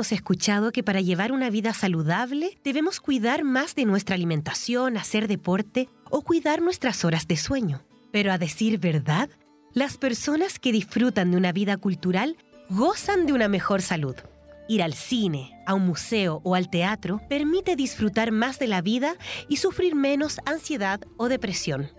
Hemos escuchado que para llevar una vida saludable debemos cuidar más de nuestra alimentación, hacer deporte o cuidar nuestras horas de sueño. Pero a decir verdad, las personas que disfrutan de una vida cultural gozan de una mejor salud. Ir al cine, a un museo o al teatro permite disfrutar más de la vida y sufrir menos ansiedad o depresión.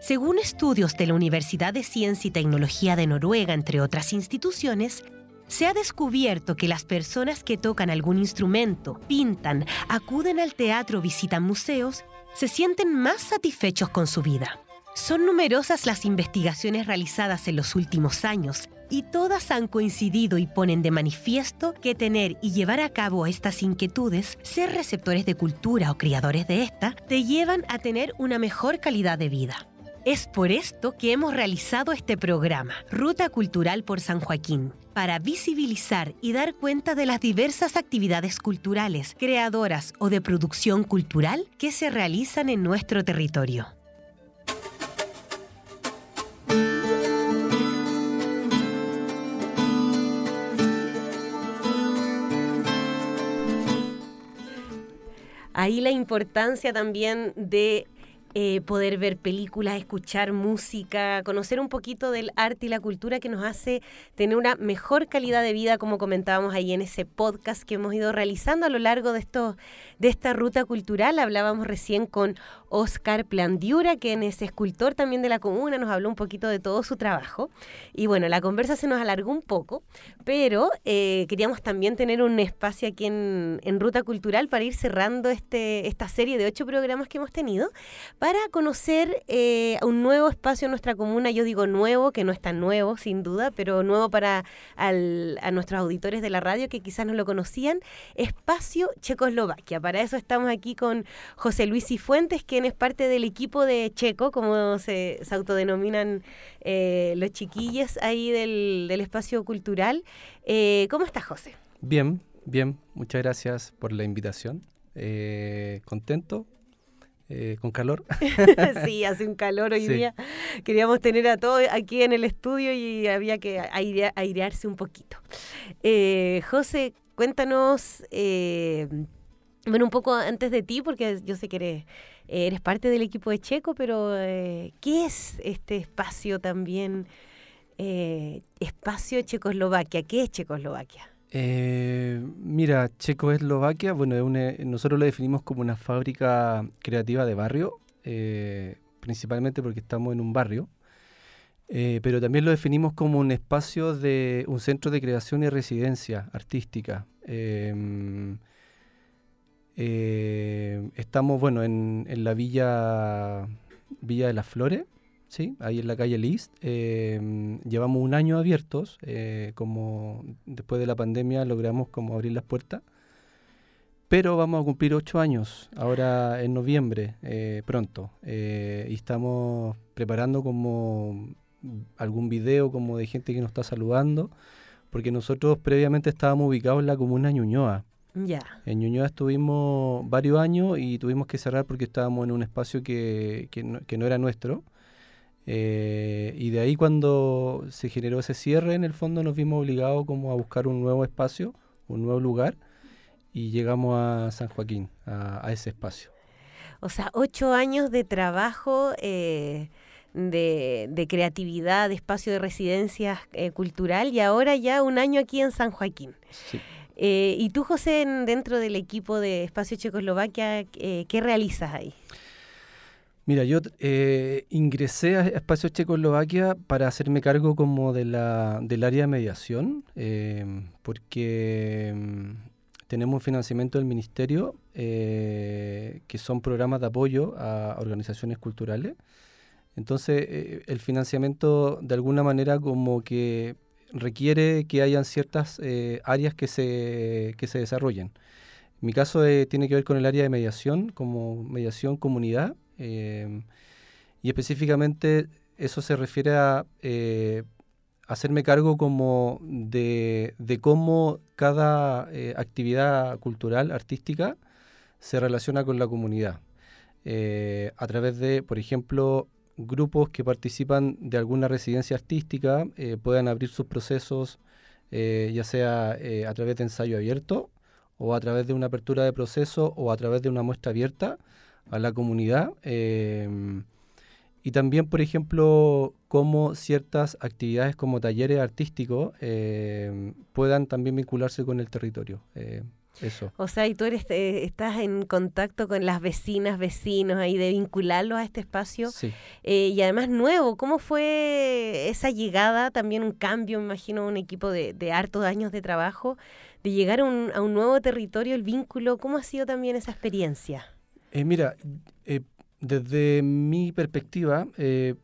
Según estudios de la Universidad de Ciencia y Tecnología de Noruega, entre otras instituciones, se ha descubierto que las personas que tocan algún instrumento, pintan, acuden al teatro visitan museos, se sienten más satisfechos con su vida. Son numerosas las investigaciones realizadas en los últimos años y todas han coincidido y ponen de manifiesto que tener y llevar a cabo estas inquietudes, ser receptores de cultura o criadores de esta, te llevan a tener una mejor calidad de vida. Es por esto que hemos realizado este programa, Ruta Cultural por San Joaquín, para visibilizar y dar cuenta de las diversas actividades culturales, creadoras o de producción cultural que se realizan en nuestro territorio. Ahí la importancia también de eh, poder ver películas, escuchar música, conocer un poquito del arte y la cultura que nos hace tener una mejor calidad de vida, como comentábamos ahí en ese podcast que hemos ido realizando a lo largo de, esto, de esta ruta cultural. Hablábamos recién con Oscar Plandiura, que es escultor también de la comuna, nos habló un poquito de todo su trabajo. Y bueno, la conversa se nos alargó un poco, pero eh, queríamos también tener un espacio aquí en, en Ruta Cultural para ir cerrando este, esta serie de ocho programas que hemos tenido para conocer eh, un nuevo espacio en nuestra comuna. Yo digo nuevo, que no es tan nuevo, sin duda, pero nuevo para a nuestros auditores de la radio que quizás no lo conocían. Espacio Checoslovaquia. Para eso estamos aquí con José Luis Cifuentes, quien es parte del equipo de Checo, como se, autodenominan eh, los chiquillos ahí del, espacio cultural. Eh, ¿Cómo estás, José? Bien, bien. Muchas gracias por la invitación. contento eh, con calor. sí, hace un calor hoy día. Queríamos tener a todos aquí en el estudio y había que airearse un poquito. Eh, José, cuéntanos, eh, bueno, un poco antes de ti, porque yo sé que eres, eres parte del equipo de Checo, pero ¿qué es este espacio también? espacio Checoslovaquia, ¿qué es Checoslovaquia? Eh, mira, Checoslovaquia, bueno, nosotros lo definimos como una fábrica creativa de barrio, eh, principalmente porque estamos en un barrio, eh, pero también lo definimos como un espacio de un centro de creación y residencia artística. Em, estamos, bueno, en, en la villa, Villa de las Flores, Sí, ahí en la calle List. Em, llevamos un año abiertos, eh, como después de la pandemia logramos como abrir las puertas. Pero vamos a cumplir ocho años ahora en noviembre, eh, pronto. Eh, y estamos preparando como algún video como de gente que nos está saludando, porque nosotros previamente estábamos ubicados en la comuna Ñuñoa. Ya. En Ñuñoa estuvimos varios años y tuvimos que cerrar porque estábamos en un espacio que, que, no, que no era nuestro. Eh, y de ahí cuando se generó ese cierre, en el fondo nos vimos obligados como a buscar un nuevo espacio, un nuevo lugar. y llegamos a San Joaquín, a, ese espacio. O sea, ocho años de trabajo, eh, de, creatividad, de espacio de residencia eh, cultural y ahora ya un año aquí en San Joaquín. Eh, y tú, José, dentro del equipo de Espacio Checoslovaquia, ¿qué realizas ahí? Mira, yo ingresé a Espacio Checoslovaquia para hacerme cargo como de la, del área de mediación, porque mm, tenemos un financiamiento del ministerio eh, que son programas de apoyo a organizaciones culturales. Entonces, eh, el financiamiento de alguna manera como que requiere que hayan ciertas eh, áreas que se, que se desarrollen. En mi caso tiene que ver con el área de mediación, como mediación comunidad, y específicamente eso se refiere a hacerme cargo como de, cómo cada eh, actividad cultural, artística, se relaciona con la comunidad. Eh, a través de, por ejemplo, grupos que participan de alguna residencia artística eh, puedan abrir sus procesos, ya sea a través de ensayo abierto o a través de una apertura de proceso o a través de una muestra abierta a la comunidad. Y también, por ejemplo, cómo ciertas actividades como talleres artísticos eh, puedan también vincularse con el territorio. Eh, eso. O sea, y tú eres, eh, estás en contacto con las vecinas, vecinos, ahí de vincularlos a este espacio. Sí. y además nuevo, ¿cómo fue esa llegada? También un cambio, me imagino, un equipo de, de hartos años de trabajo, de llegar a un, a un nuevo territorio, el vínculo. ¿Cómo ha sido también esa experiencia? Mira, desde mi perspectiva, eh,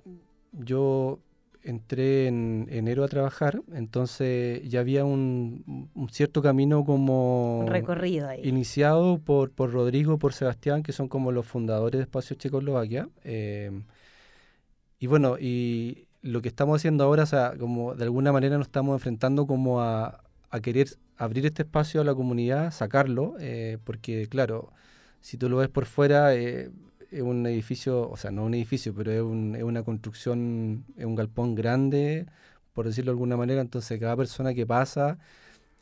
yo entré en enero a trabajar, entonces ya había un, cierto camino como... Recorrido ahí. Iniciado por, por Rodrigo, por Sebastián, que son como los fundadores de Espacio Checoslovaquia. Eh, y bueno, y lo que estamos haciendo ahora, o sea, como de alguna manera nos estamos enfrentando como a, querer abrir este espacio a la comunidad, sacarlo, eh, porque claro, si tú lo ves por fuera, es un edificio, o sea, no un edificio, pero es, un, es una construcción, es un galpón grande, por decirlo de alguna manera, entonces cada persona que pasa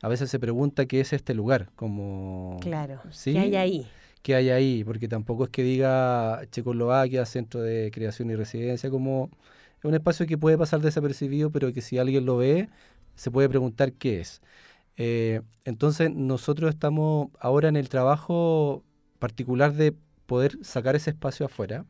a veces se pregunta qué es este lugar, como... Claro, ¿qué hay ahí? ¿Qué hay ahí? Porque tampoco es que diga Checoslovaquia, Centro de Creación y Residencia, como es un espacio que puede pasar desapercibido, pero que si alguien lo ve, se puede preguntar qué es. Eh, entonces nosotros estamos ahora en el trabajo particular de poder sacar ese espacio afuera.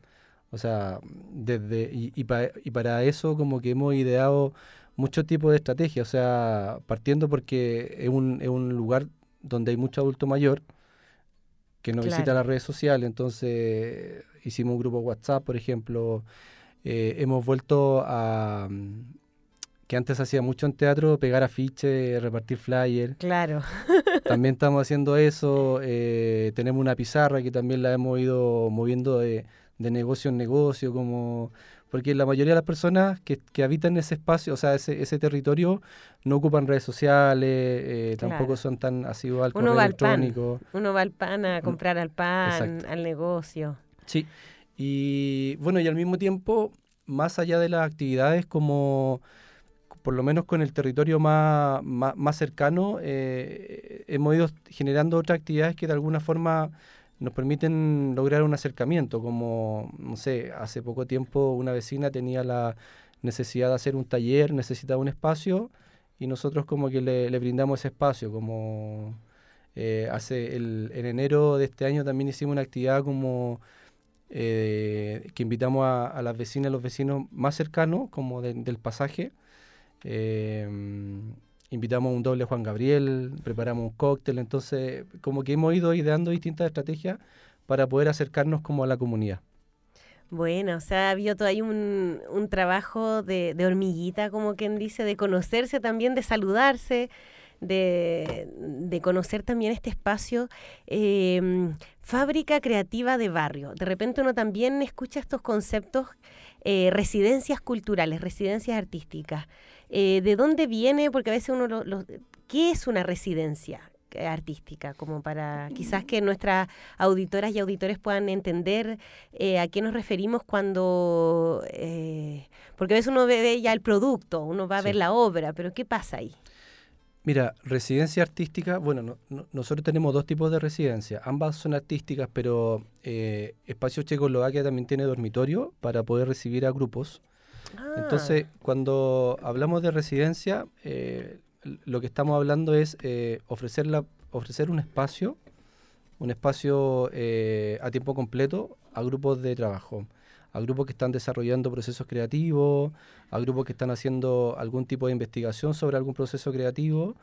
O sea, desde y, y, para eso como que hemos ideado muchos tipos de estrategias. O sea, partiendo porque es un, es un lugar donde hay mucho adulto mayor que no visita las redes sociales. Entonces hicimos un grupo WhatsApp, por ejemplo. Eh, hemos vuelto a, que antes hacía mucho en teatro, pegar afiches, repartir flyers. Claro. también estamos haciendo eso. Eh, tenemos una pizarra que también la hemos ido moviendo de, negocio en negocio, como porque la mayoría de las personas que, que habitan ese espacio, o sea, ese, ese territorio, no ocupan redes sociales, eh, tampoco son tan asiduos al correo electrónico. Uno va al pan a comprar al pan, al negocio. Sí, y bueno, y al mismo tiempo, más allá de las actividades como por lo menos con el territorio más, más, cercano, eh, hemos ido generando otras actividades que de alguna forma nos permiten lograr un acercamiento, como, no sé, hace poco tiempo una vecina tenía la necesidad de hacer un taller, necesitaba un espacio, y nosotros como que le, brindamos ese espacio, como eh, hace el, en enero de este año también hicimos una actividad como... Eh, que invitamos a, las vecinas, a los vecinos más cercanos, como del pasaje, Em, invitamos un doble Juan Gabriel, preparamos un cóctel, entonces como que hemos ido ideando distintas estrategias para poder acercarnos como a la comunidad. Bueno, o sea, ha habido todo ahí un, un trabajo de, de, hormiguita, como quien dice, de conocerse también, de saludarse, de, de conocer también este espacio. Em, fábrica creativa de barrio. De repente uno también escucha estos conceptos, eh, residencias culturales, residencias artísticas. Eh, ¿De dónde viene? Porque a veces uno lo, ¿Qué es una residencia? artística, como para quizás que nuestras auditoras y auditores puedan entender eh, a qué nos referimos cuando, eh, porque a veces uno ve ya el producto, uno va a ver la obra, pero ¿qué pasa ahí? Mira, residencia artística, bueno, nosotros tenemos dos tipos de residencia. Ambas son artísticas, pero eh, Espacio Checoslovaquia también tiene dormitorio para poder recibir a grupos. Entonces, ah. cuando hablamos de residencia, eh, lo que estamos hablando es eh, ofrecer, la, ofrecer un espacio, un espacio eh, a tiempo completo a grupos de trabajo a grupos que están desarrollando procesos creativos, a grupos que están haciendo algún tipo de investigación sobre algún proceso creativo.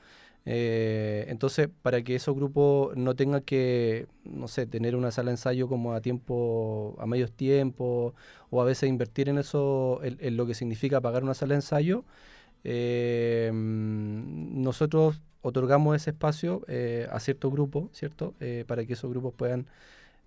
Eh, entonces, para que esos grupos no tengan que, no sé, tener una sala de ensayo como a tiempo, a medios tiempos, o a veces invertir en eso, en, lo que significa pagar una sala de ensayo, eh, nosotros otorgamos ese espacio eh, a ciertos grupos, ¿cierto? para que esos grupos puedan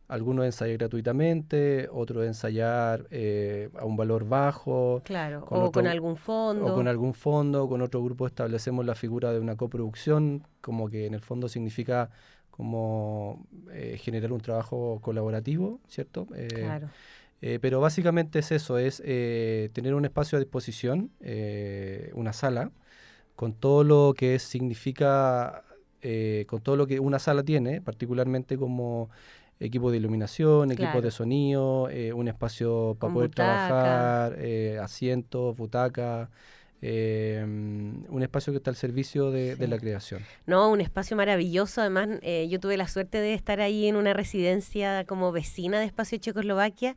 algunos ensayar gratuitamente, otros ensayar eh, a un valor bajo. Claro, o con algún fondo. O con algún fondo, con otro grupo establecemos la figura de una coproducción, como que en el fondo significa como eh, generar un trabajo colaborativo, ¿cierto? Eh, claro. pero básicamente es eso, es tener un espacio a disposición, una sala, con todo lo que significa, con todo lo que una sala tiene, particularmente como equipo de iluminación, equipo de sonido, eh, un espacio para poder trabajar, eh, asientos, butaca, eh, un espacio que está al servicio de, la creación. No, un espacio maravilloso. Además, yo tuve la suerte de estar ahí en una residencia como vecina de Espacio Checoslovaquia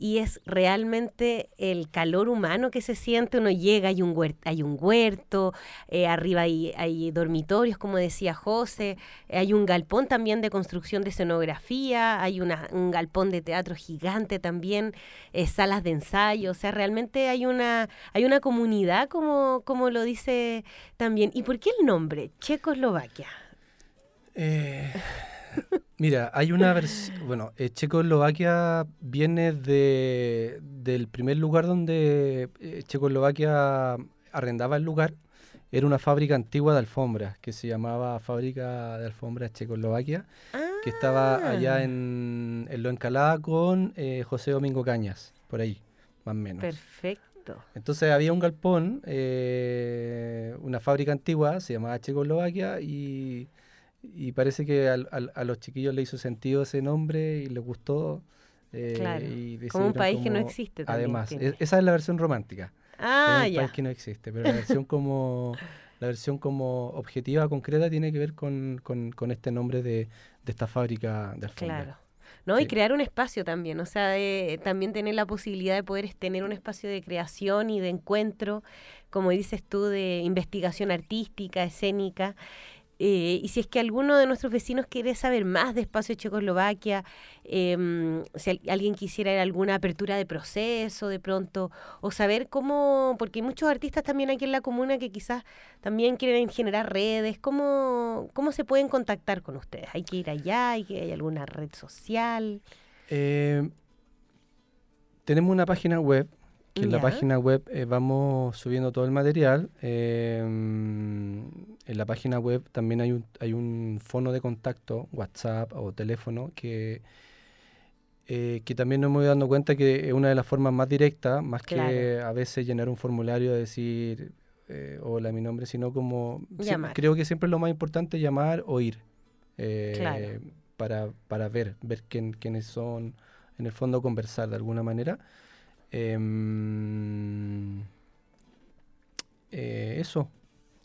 y es realmente el calor humano que se siente. Uno llega, hay un huerto, hay un huerto eh, arriba hay, dormitorios, como decía José, hay un galpón también de construcción de escenografía, hay una, un galpón de teatro gigante también, eh, salas de ensayo, o sea, realmente hay una, hay una comunidad, como, como lo dice también. ¿Y por qué el nombre? Checoslovaquia. Eh, Mira, hay una versión, bueno, eh, Checoslovaquia viene de, del primer lugar donde eh, Checoslovaquia arrendaba el lugar. Era una fábrica antigua de alfombras que se llamaba Fábrica de Alfombras Checoslovaquia, que estaba allá ah. en, en Lo Encalada con eh, José Domingo Cañas, por ahí, más o menos. Perfecto. Entonces había un galpón, una fábrica antigua, se llamaba Checoslovaquia, y y parece que a los chiquillos le hizo sentido ese nombre y les gustó. Eh, claro, como un país que no existe. además, e, esa es la versión romántica. Ah, un país que no existe, pero la versión como la versión como objetiva, concreta, tiene que ver con, con, con este nombre de, de, esta fábrica de alfombra. Claro. ¿no? Y crear un espacio también, o sea, de, también tener la posibilidad de poder tener un espacio de creación y de encuentro, como dices tú, de investigación artística, escénica, eh, y si es que alguno de nuestros vecinos quiere saber más de Espacio Checoslovaquia, em, si alguien quisiera ir alguna apertura de proceso de pronto, o saber cómo, porque hay muchos artistas también aquí en la comuna que quizás también quieren generar redes, ¿cómo, cómo se pueden contactar con ustedes? ¿Hay que ir allá? ¿Hay, que, hay alguna red social? Eh, tenemos una página web que en la página web eh, vamos subiendo todo el material. Em, en la página web también hay un, hay un fono de contacto, WhatsApp o teléfono, que, eh, que también nos hemos ido dando cuenta que es una de las formas más directas, más que a veces llenar un formulario, decir eh, hola, mi nombre, sino como... creo que siempre es lo más importante llamar o ir. para, para ver, ver quién, quiénes son, en el fondo conversar de alguna manera. Em, eh, eso.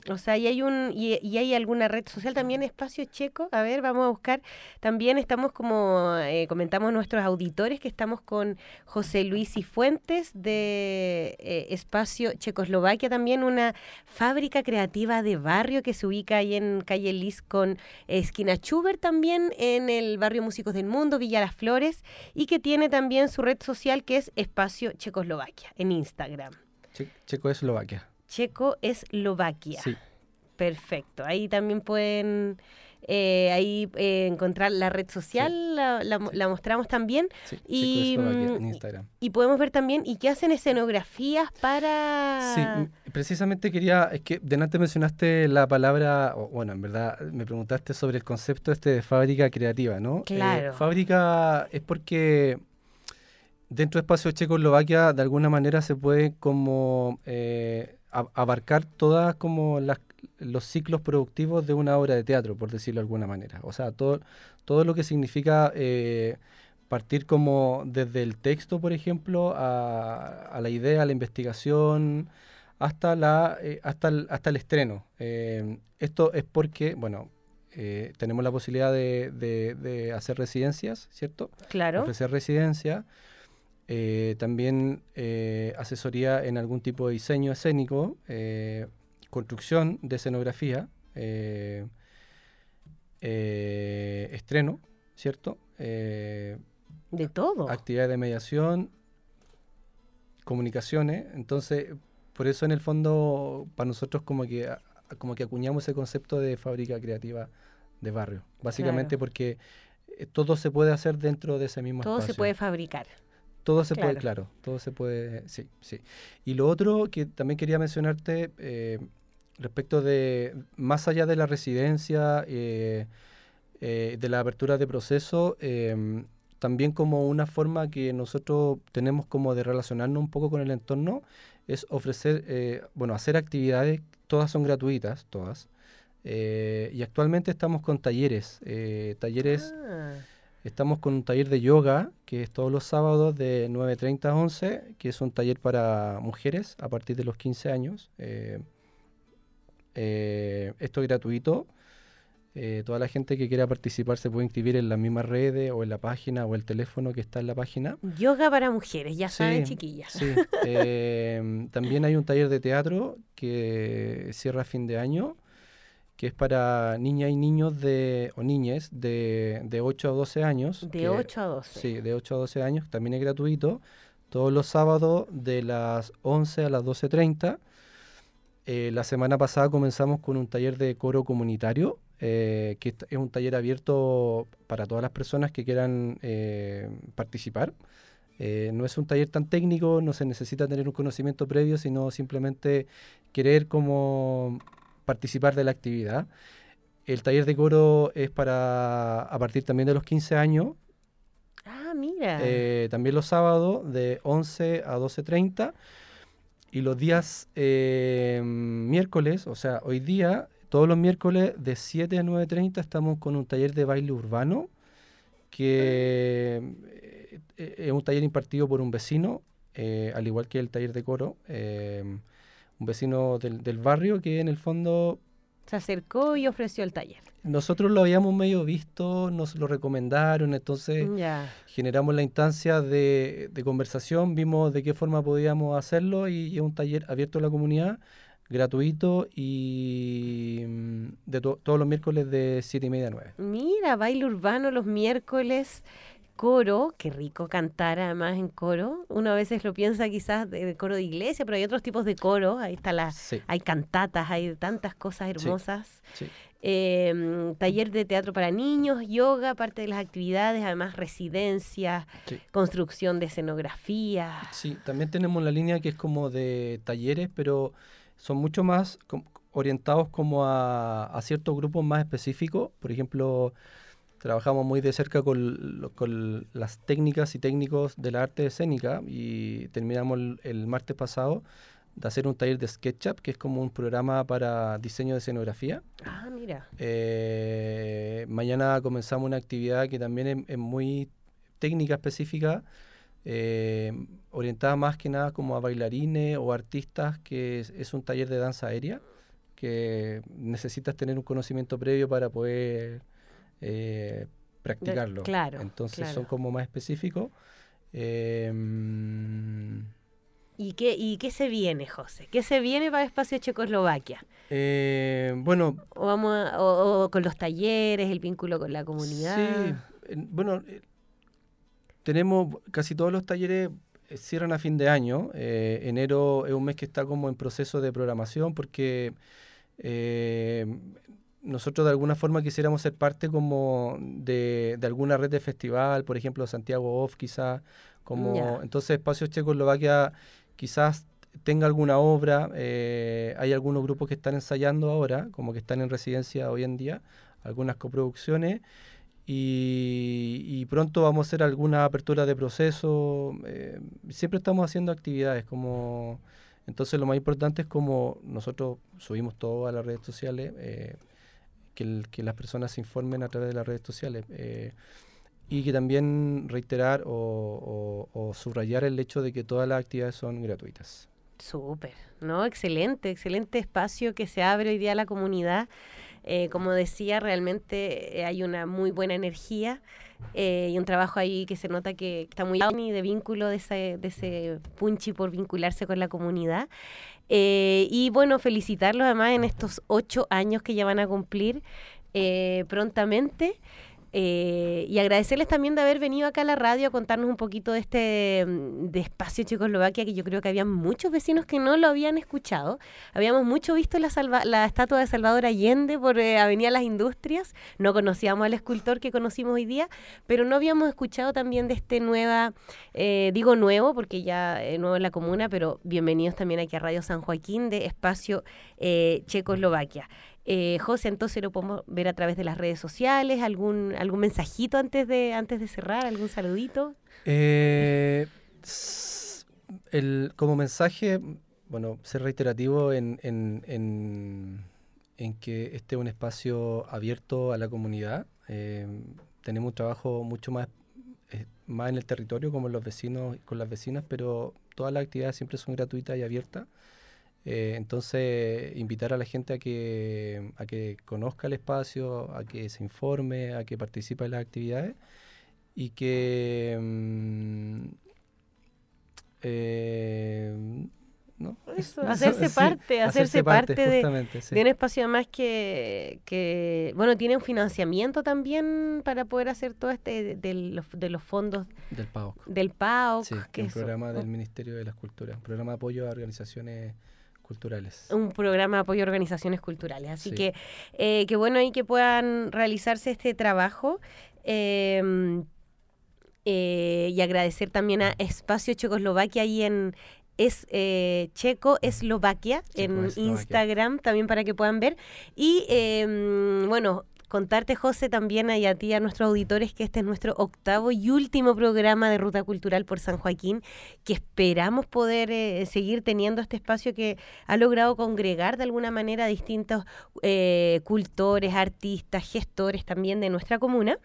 O sea, y hay un y, hay alguna red social también espacio checo. A ver, vamos a buscar. También estamos como eh, comentamos nuestros auditores que estamos con José Luis y Fuentes de eh, Espacio Checoslovaquia, también una fábrica creativa de barrio que se ubica ahí en calle Lis con esquina Schubert también en el barrio Músicos del Mundo, Villa Las Flores y que tiene también su red social que es Espacio Checoslovaquia en Instagram. Checoslovaquia. Checo-Eslovaquia. Sí. Perfecto. Ahí también pueden eh, ahí eh, encontrar la red social, la, mostramos también. Sí, y, en mm, Instagram. Y, podemos ver también, ¿y qué hacen escenografías para...? Sí, precisamente quería, es que delante mencionaste la palabra, bueno, en verdad me preguntaste sobre el concepto este de fábrica creativa, ¿no? Eh, claro. fábrica es porque dentro de Espacio Checoslovaquia de alguna manera se puede como abarcar todas como las, los ciclos productivos de una obra de teatro, por decirlo de alguna manera. O sea, todo, todo lo que significa eh, partir como desde el texto, por ejemplo, a, la idea, a la investigación, hasta, la, eh, hasta, el, hasta el estreno. Eh, esto es porque, bueno, tenemos la posibilidad de, de, hacer residencias, ¿cierto? Claro. Ofrecer residencia. También asesoría en algún tipo de diseño escénico, construcción de escenografía, estreno, ¿cierto? De todo. Actividades de mediación, comunicaciones. Entonces, por eso en el fondo, para nosotros como que, como que acuñamos ese concepto de fábrica creativa de barrio. Básicamente porque eh, todo se puede hacer dentro de ese mismo todo espacio. Todo se puede fabricar. Todo se puede, claro, todo se puede, sí, sí. Y lo otro que también quería mencionarte eh, respecto de, más allá de la residencia, eh, de la apertura de proceso, también como una forma que nosotros tenemos como de relacionarnos un poco con el entorno es ofrecer, eh, bueno, hacer actividades, todas son gratuitas, todas. Eh, y actualmente estamos con talleres, eh, talleres, ah. Estamos con un taller de yoga, que es todos los sábados de 9.30 a 11, que es un taller para mujeres a partir de los 15 años. esto es gratuito. Eh, toda la gente que quiera participar se puede inscribir en las mismas redes o en la página o el teléfono que está en la página. Yoga para mujeres, ya saben, chiquillas. Sí. Eh, también hay un taller de teatro que cierra a fin de año, que es para niñas y niños de, o niñes de, de 8 a 12 años. De 8 a 12. Sí, de 8 a 12 años, también es gratuito. Todos los sábados de las 11 a las 12.30. Eh, la semana pasada comenzamos con un taller de coro comunitario eh, que es un taller abierto para todas las personas que quieran eh, participar. Eh, no es un taller tan técnico, no se necesita tener un conocimiento previo, sino simplemente querer como participar de la actividad. El taller de coro es para a partir también de los 15 años. Ah, mira. también los sábados de 11 a 12.30. Y los días miércoles, o sea, hoy día todos los miércoles de 7 a 9.30 estamos con un taller de baile urbano, que eh, eh, es un taller impartido por un vecino, eh, al igual que el taller de coro, un vecino del, barrio que en el fondo... Se acercó y ofreció el taller. Nosotros lo habíamos medio visto, nos lo recomendaron, entonces generamos la instancia de, conversación, vimos de qué forma podíamos hacerlo y es un taller abierto a la comunidad gratuito y mm, de todos los miércoles de 7 y media a 9. Mira, baile urbano los miércoles, coro, qué rico cantar además en coro. Uno a veces lo piensa quizás de, coro de iglesia, pero hay otros tipos de coro, ahí está la, hay cantatas, hay tantas cosas hermosas. Em, taller de teatro para niños, yoga, parte de las actividades, además residencias, construcción de escenografía. Sí, también tenemos la línea que es como de talleres, pero son mucho más orientados como a, ciertos grupos más específicos. Por ejemplo, trabajamos muy de cerca con, las técnicas y técnicos de la arte escénica y terminamos el, martes pasado de hacer un taller de SketchUp, que es como un programa para diseño de escenografía. Ah, mira. Eh, mañana comenzamos una actividad que también es muy técnica específica, eh, orientada más que nada como a bailarines o artistas, que es, un taller de danza aérea, que necesitas tener un conocimiento previo para poder eh, practicarlo. Claro. Entonces son como más específicos. Em, ¿Y qué, ¿Y qué se viene, José? ¿Qué se viene para Espacio Checoslovaquia? Eh, bueno... O, vamos o, con los talleres, el vínculo con la comunidad. Sí, bueno, tenemos casi todos los talleres eh, cierran a fin de año. Eh, enero es un mes que está como en proceso de programación porque eh, nosotros de alguna forma quisiéramos ser parte como de, alguna red de festival, por ejemplo Santiago Off quizás, como entonces Espacio Checoslovaquia quizás tenga alguna obra, hay algunos grupos que están ensayando ahora, como que están en residencia hoy en día, algunas coproducciones. Y, pronto vamos a hacer alguna apertura de proceso. Eh, siempre estamos haciendo actividades como Entonces lo más importante es como nosotros subimos todo a las redes sociales, eh, que, que, las personas se informen a través de las redes sociales. Eh, y que también reiterar o, subrayar el hecho de que todas las actividades son gratuitas. Súper, ¿no? Excelente, excelente espacio que se abre hoy día a la comunidad. Eh, como decía, realmente eh, hay una muy buena energía y un trabajo ahí que se nota que está muy y de vínculo de ese, de ese punchi por vincularse con la comunidad. Y bueno, felicitarlos además en estos ocho años que ya van a cumplir prontamente. Eh, y agradecerles también de haber venido acá a la radio a contarnos un poquito de este mm, de espacio Checoslovaquia, que yo creo que había muchos vecinos que no lo habían escuchado. Habíamos mucho visto la, la estatua de Salvador Allende por eh, Avenida Las Industrias. No conocíamos al escultor que conocimos hoy día, pero no habíamos escuchado también de este nueva, eh, digo nuevo, porque ya nuevo en la comuna, pero bienvenidos también aquí a Radio San Joaquín de Espacio Checoslovaquia. Eh, José, entonces lo podemos ver a través de las redes sociales, algún algún mensajito antes de antes de cerrar, algún saludito. Eh, como mensaje, bueno, ser reiterativo en, en, en, que este es un espacio abierto a la comunidad. Eh, tenemos un trabajo mucho más, eh, más en el territorio, como los vecinos, con las vecinas, pero todas las actividades siempre son gratuitas y abiertas. Eh, entonces, invitar a la gente a que, a que conozca el espacio, a que se informe, a que participe en las actividades y que... Mm, eh, hacerse parte, hacerse, parte, de, un espacio además que, que, bueno, tiene un financiamiento también para poder hacer todo este de, los, de los fondos del PAOC. Del PAOC, que es un programa del Ministerio de las Culturas, un programa de apoyo a organizaciones culturales. Un programa de apoyo a organizaciones culturales. Así que eh, qué bueno ahí que puedan realizarse este trabajo. Em, eh, y agradecer también a Espacio Checoslovaquia ahí en es eh, Checo Eslovaquia en Instagram también para que puedan ver y em, bueno contarte, José, también y a ti, a nuestros auditores, que este es nuestro octavo y último programa de Ruta Cultural por San Joaquín, que esperamos poder eh, seguir teniendo este espacio que ha logrado congregar de alguna manera a distintos eh, cultores, artistas, gestores también de nuestra comuna.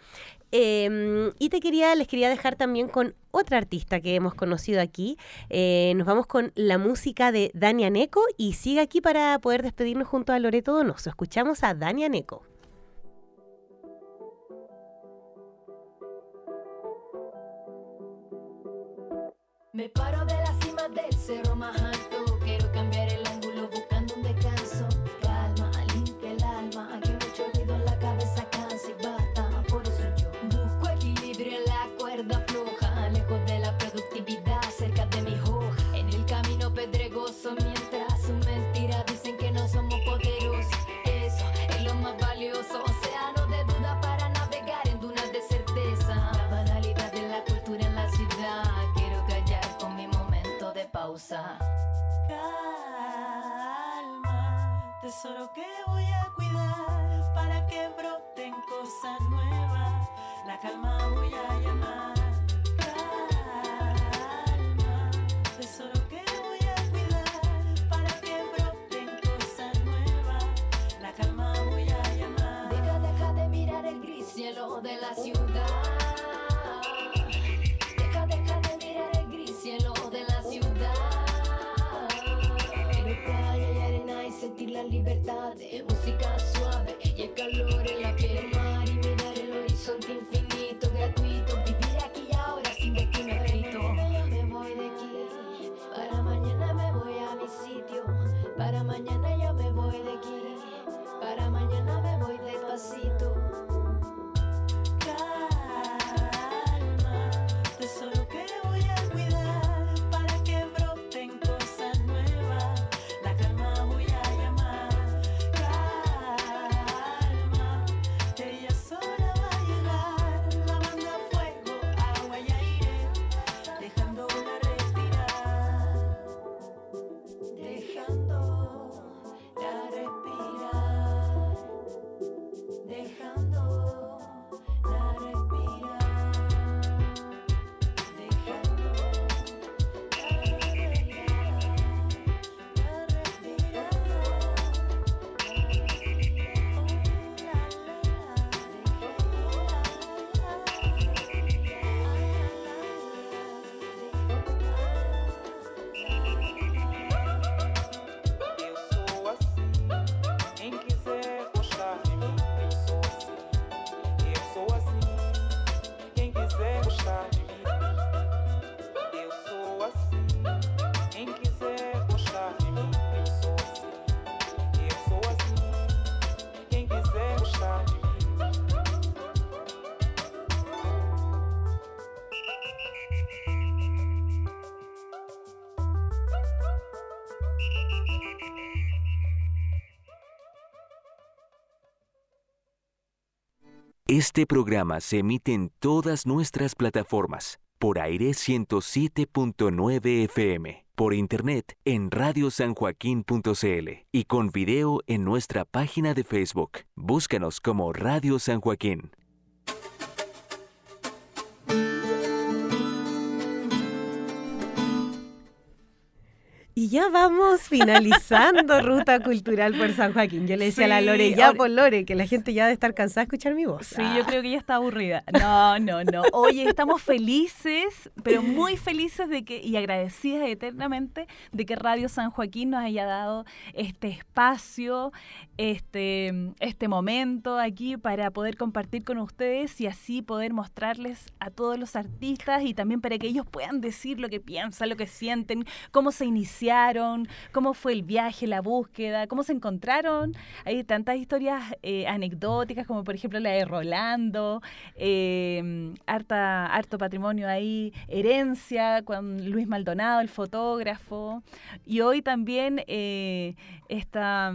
Em, y te quería, les quería dejar también con otra artista que hemos conocido aquí. Eh, nos vamos con la música de Dania Neco y sigue aquí para poder despedirnos junto a Loreto Donoso. Escuchamos a Dania Neco. Me paro de la cima del cerro más pausa. Calma, tesoro que voy a cuidar para que broten cosas nuevas. La calma voy a llamar. Calma, tesoro que voy a cuidar para que broten cosas nuevas. La calma voy a llamar. Deja, deja de mirar el gris cielo de la ciudad. La libertad, música suave y el calor Este programa se emite en todas nuestras plataformas, por aire 107.9 FM, por internet en radiosanjoaquín.cl y con video en nuestra página de Facebook. Búscanos como Radio San Joaquín. Y ya vamos finalizando Ruta Cultural por San Joaquín. Yo le decía a la Lore, ya por Lore, que la gente ya debe estar cansada de escuchar mi voz. Sí, yo creo que ya está aburrida. No, no, no. Oye, estamos felices, pero muy felices de que y agradecidas eternamente de que Radio San Joaquín nos haya dado este espacio, este, este momento aquí para poder compartir con ustedes y así poder mostrarles a todos los artistas y también para que ellos puedan decir lo que piensan, lo que sienten, cómo se iniciaron cómo fue el viaje, la búsqueda, cómo se encontraron. Hay tantas historias eh, anecdóticas como por ejemplo la de Rolando, eh, harta, harto patrimonio ahí, herencia con Luis Maldonado, el fotógrafo. Y hoy también eh, esta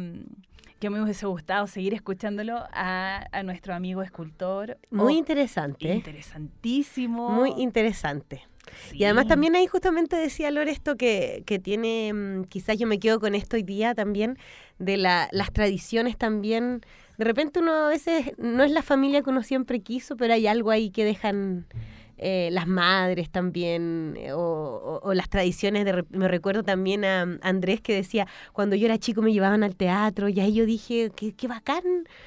que me hubiese gustado seguir escuchándolo a, a nuestro amigo escultor. Muy interesante. Interesantísimo. Muy interesante. Y además también ahí justamente decía Lore esto que, que tiene, mm, quizás yo me quedo con esto hoy día también, de la, las tradiciones también. De repente uno a veces no es la familia que uno siempre quiso, pero hay algo ahí que dejan eh, las madres también, eh, o, las tradiciones. De, me recuerdo también a Andrés que decía, cuando yo era chico me llevaban al teatro, y ahí yo dije, qué, qué bacán.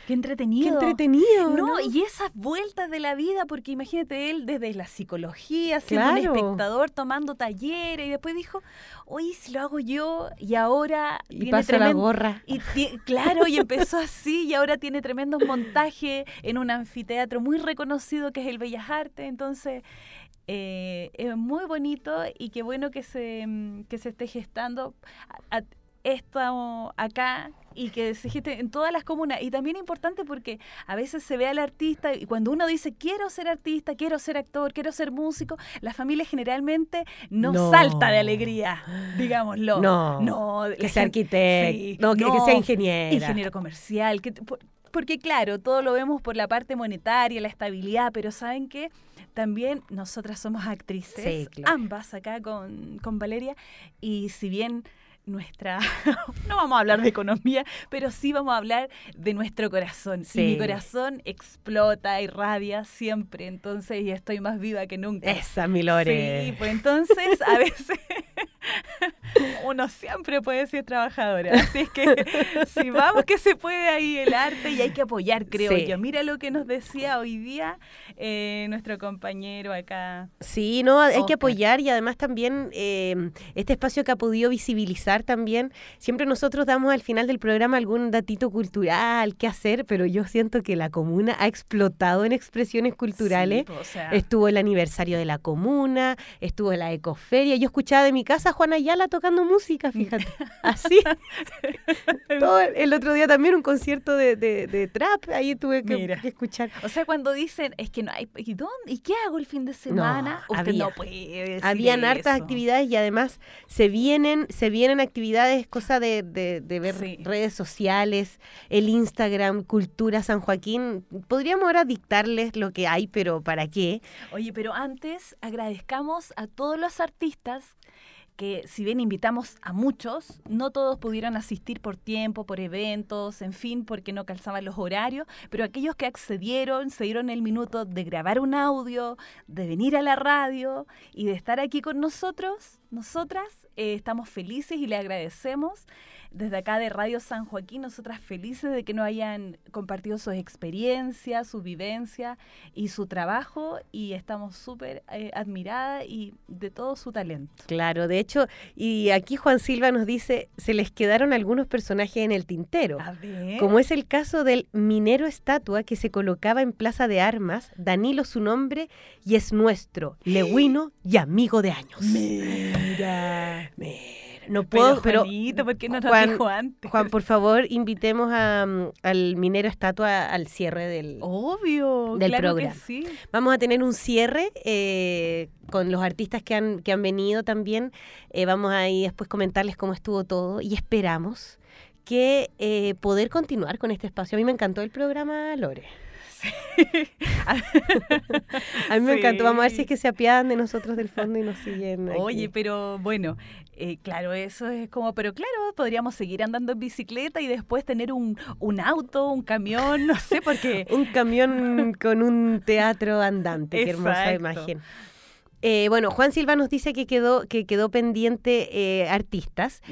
Qué entretenido. Qué entretenido. No, y esas vueltas de la vida, porque imagínate él desde la psicología, siendo un espectador, tomando talleres, y después dijo, oye, si lo hago yo, y ahora... Y pasa la gorra. Y claro, y empezó así, y ahora tiene tremendos montajes en un anfiteatro muy reconocido que es el Bellas Artes, entonces eh, es muy bonito y qué bueno que se, mm, que se esté gestando esto acá y que se geste en todas las comunas. Y también importante porque a veces se ve al artista y cuando uno dice quiero ser artista, quiero ser actor, quiero ser músico, la familia generalmente no, salta de alegría, digámoslo. No, no que sea arquitecto, no, que, sea ingeniero. Ingeniero comercial, que, porque claro, todo lo vemos por la parte monetaria, la estabilidad, pero ¿saben qué? También nosotras somos actrices, ambas acá con, con Valeria, y si bien nuestra, no vamos a hablar de economía, pero sí vamos a hablar de nuestro corazón. Sí. mi corazón explota, y irradia siempre, entonces y estoy más viva que nunca. Esa, mi Lore. Sí, pues entonces a veces uno siempre puede ser trabajadora. Así es que si vamos que se puede ahí el arte y hay que apoyar, creo yo. Mira lo que nos decía hoy día eh, nuestro compañero acá. Sí, no, hay que apoyar y además también eh, este espacio que ha podido visibilizar también. Siempre nosotros damos al final del programa algún datito cultural, qué hacer, pero yo siento que la comuna ha explotado en expresiones culturales. Estuvo el aniversario de la comuna, estuvo la ecoferia. Yo escuchaba de mi casa Juana Ayala tocando música, fíjate. Así. Todo el otro día también un concierto de, trap, ahí tuve que, escuchar. O sea, cuando dicen, es que no hay, ¿y dónde? ¿Y qué hago el fin de semana? No, había, Habían hartas actividades y además se vienen, se vienen actividades, cosa de, ver redes sociales, el Instagram, Cultura San Joaquín. Podríamos ahora dictarles lo que hay, pero ¿para qué? Oye, pero antes agradezcamos a todos los artistas que si bien invitamos a muchos, no todos pudieron asistir por tiempo, por eventos, en fin, porque no calzaban los horarios, pero aquellos que accedieron, se dieron el minuto de grabar un audio, de venir a la radio y de estar aquí con nosotros, nosotras, eh, estamos felices y le agradecemos desde acá de Radio San Joaquín, nosotras felices de que nos hayan compartido sus experiencias, su vivencia y su trabajo y estamos súper eh, admiradas y de todo su talento. Claro, de hecho, y aquí Juan Silva nos dice, se les quedaron algunos personajes en el tintero, como es el caso del minero estatua que se colocaba en Plaza de Armas, Danilo su nombre y es nuestro, leguino y amigo de años. Mira, mira. No puedo, pero, ¿por qué no Juan, dijo antes? Juan, por favor, invitemos a, mm, al minero estatua al cierre del, Obvio, del claro programa. Que sí. Vamos a tener un cierre eh, con los artistas que han, que han venido también. Eh, vamos a ahí después comentarles cómo estuvo todo y esperamos que eh, poder continuar con este espacio. A mí me encantó el programa, Lore. A mí me Sí. encantó. Vamos a ver si es que se apiadan de nosotros del fondo y nos siguen. aquí. Oye, pero bueno, eh, claro, eso es como, pero claro, podríamos seguir andando en bicicleta y después tener un, un auto, un camión, no sé, porque... Un camión con un teatro andante. Qué hermosa imagen. Eh, bueno, Juan Silva nos dice que quedó, que quedó pendiente eh, artistas.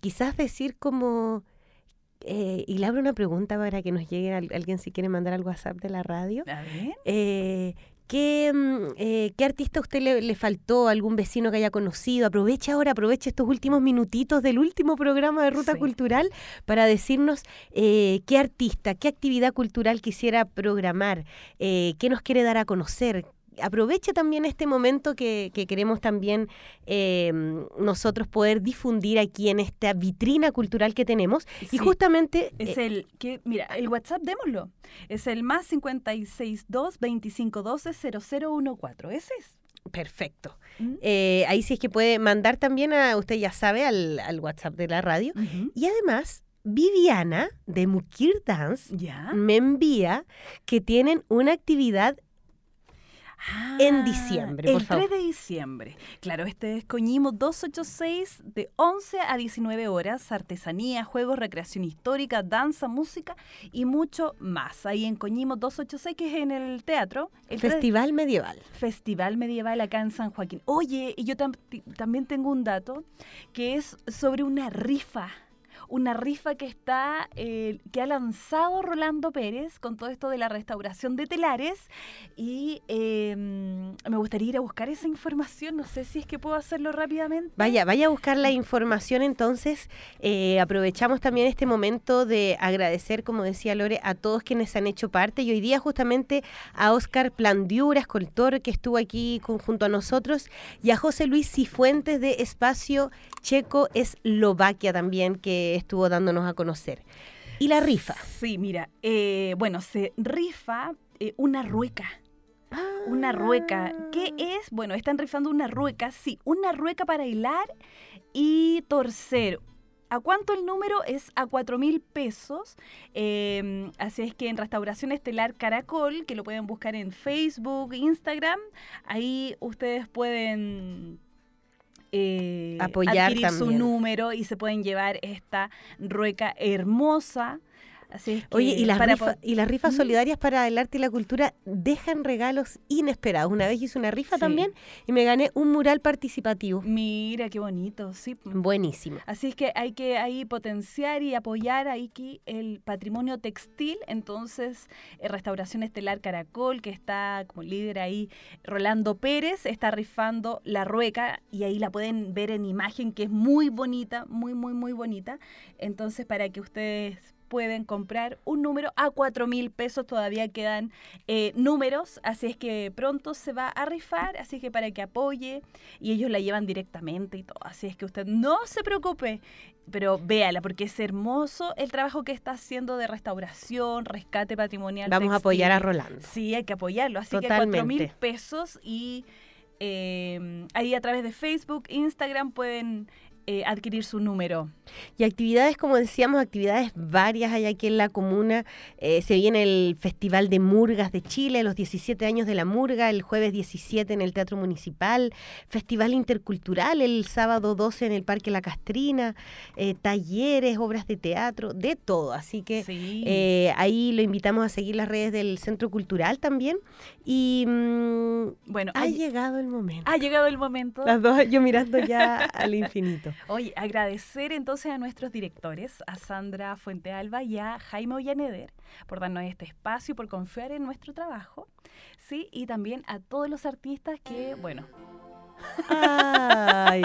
Quizás decir como... eh, y le abro una pregunta para que nos llegue al- alguien si quiere mandar al WhatsApp de la radio. A ver. Eh, ¿qué, mm, eh, ¿Qué artista a usted le, le faltó? ¿Algún vecino que haya conocido? Aproveche ahora, aproveche estos últimos minutitos del último programa de Ruta Sí. Cultural para decirnos eh, qué artista, qué actividad cultural quisiera programar, eh, qué nos quiere dar a conocer. Aproveche también este momento que, que queremos también eh, nosotros poder difundir aquí en esta vitrina cultural que tenemos. Y justamente... Es eh, el que, mira, el WhatsApp démoslo. Es el más 562 2512 0014. Ese es. Perfecto. Mm. Eh, ahí sí es que puede mandar también a, usted ya sabe, al, al WhatsApp de la radio. Y además, Viviana de Mukir Dance Ya. me envía que tienen una actividad en Ah, diciembre, el por favor. 3 de diciembre. Claro, este es Coñimo 286 de 11 a 19 horas. Artesanía, juegos, recreación histórica, danza, música y mucho más. Ahí en Coñimo 286, que es en el teatro. El 3 Festival Medieval. Festival Medieval acá en San Joaquín. Oye, y yo tam- también tengo un dato que es sobre una rifa. Una rifa que está, eh, que ha lanzado Rolando Pérez con todo esto de la restauración de telares. Y eh, me gustaría ir a buscar esa información. No sé si es que puedo hacerlo rápidamente. Vaya, vaya a buscar la información entonces. Eh, aprovechamos también este momento de agradecer, como decía Lore, a todos quienes han hecho parte y hoy día justamente a Oscar Plandiura, escultor que estuvo aquí con- junto a nosotros y a José Luis Cifuentes de Espacio Checo Eslovaquia también que estuvo dándonos a conocer. Y la rifa. Sí, mira, eh, bueno, se rifa eh, una rueca. Una rueca. ¿Qué es? Bueno, están rifando una rueca, sí, una rueca para hilar y torcer. ¿A cuánto el número? Es a cuatro mil pesos. Eh, así es que en Restauración Estelar Caracol, que lo pueden buscar en Facebook, Instagram, ahí ustedes pueden eh, Apoyar adquirir su también. número y se pueden llevar esta rueca hermosa. Así es que Oye, y las, para rifa- po- y las rifas ¿Mm? solidarias para el arte y la cultura dejan regalos inesperados. Una vez hice una rifa Sí. también y me gané un mural participativo. Mira, qué bonito, sí. Buenísimo. Así es que hay que ahí potenciar y apoyar ahí que el patrimonio textil. Entonces, eh, Restauración Estelar Caracol, que está como líder ahí, Rolando Pérez, está rifando la rueca y ahí la pueden ver en imagen, que es muy bonita, muy, muy, muy bonita. Entonces, para que ustedes pueden comprar un número a cuatro mil pesos, todavía quedan eh, números, así es que pronto se va a rifar, así que para que apoye y ellos la llevan directamente y todo, así es que usted no se preocupe, pero véala porque es hermoso el trabajo que está haciendo de restauración, rescate patrimonial. Vamos a apoyar a Rolando. Sí, hay que apoyarlo, así que cuatro mil Totalmente. pesos y eh, ahí a través de Facebook, Instagram pueden eh, adquirir su número. Y actividades, como decíamos, actividades varias hay aquí en la comuna. Eh, se viene el Festival de Murgas de Chile, los 17 años de la Murga, el jueves 17 en el Teatro Municipal, Festival Intercultural el sábado 12 en el Parque La Castrina, eh, talleres, obras de teatro, de todo. Así que Sí. ahí lo invitamos a seguir las redes del Centro Cultural también. Y mm, bueno, ha ha, llegado el momento. ha llegado el momento. Las dos, yo mirando ya al infinito. Oye, agradecer entonces a nuestros directores, a Sandra Fuentealba y a Jaime Ollaneder, por darnos este espacio y por confiar en nuestro trabajo. Sí, y también a todos los artistas que, bueno, Ay,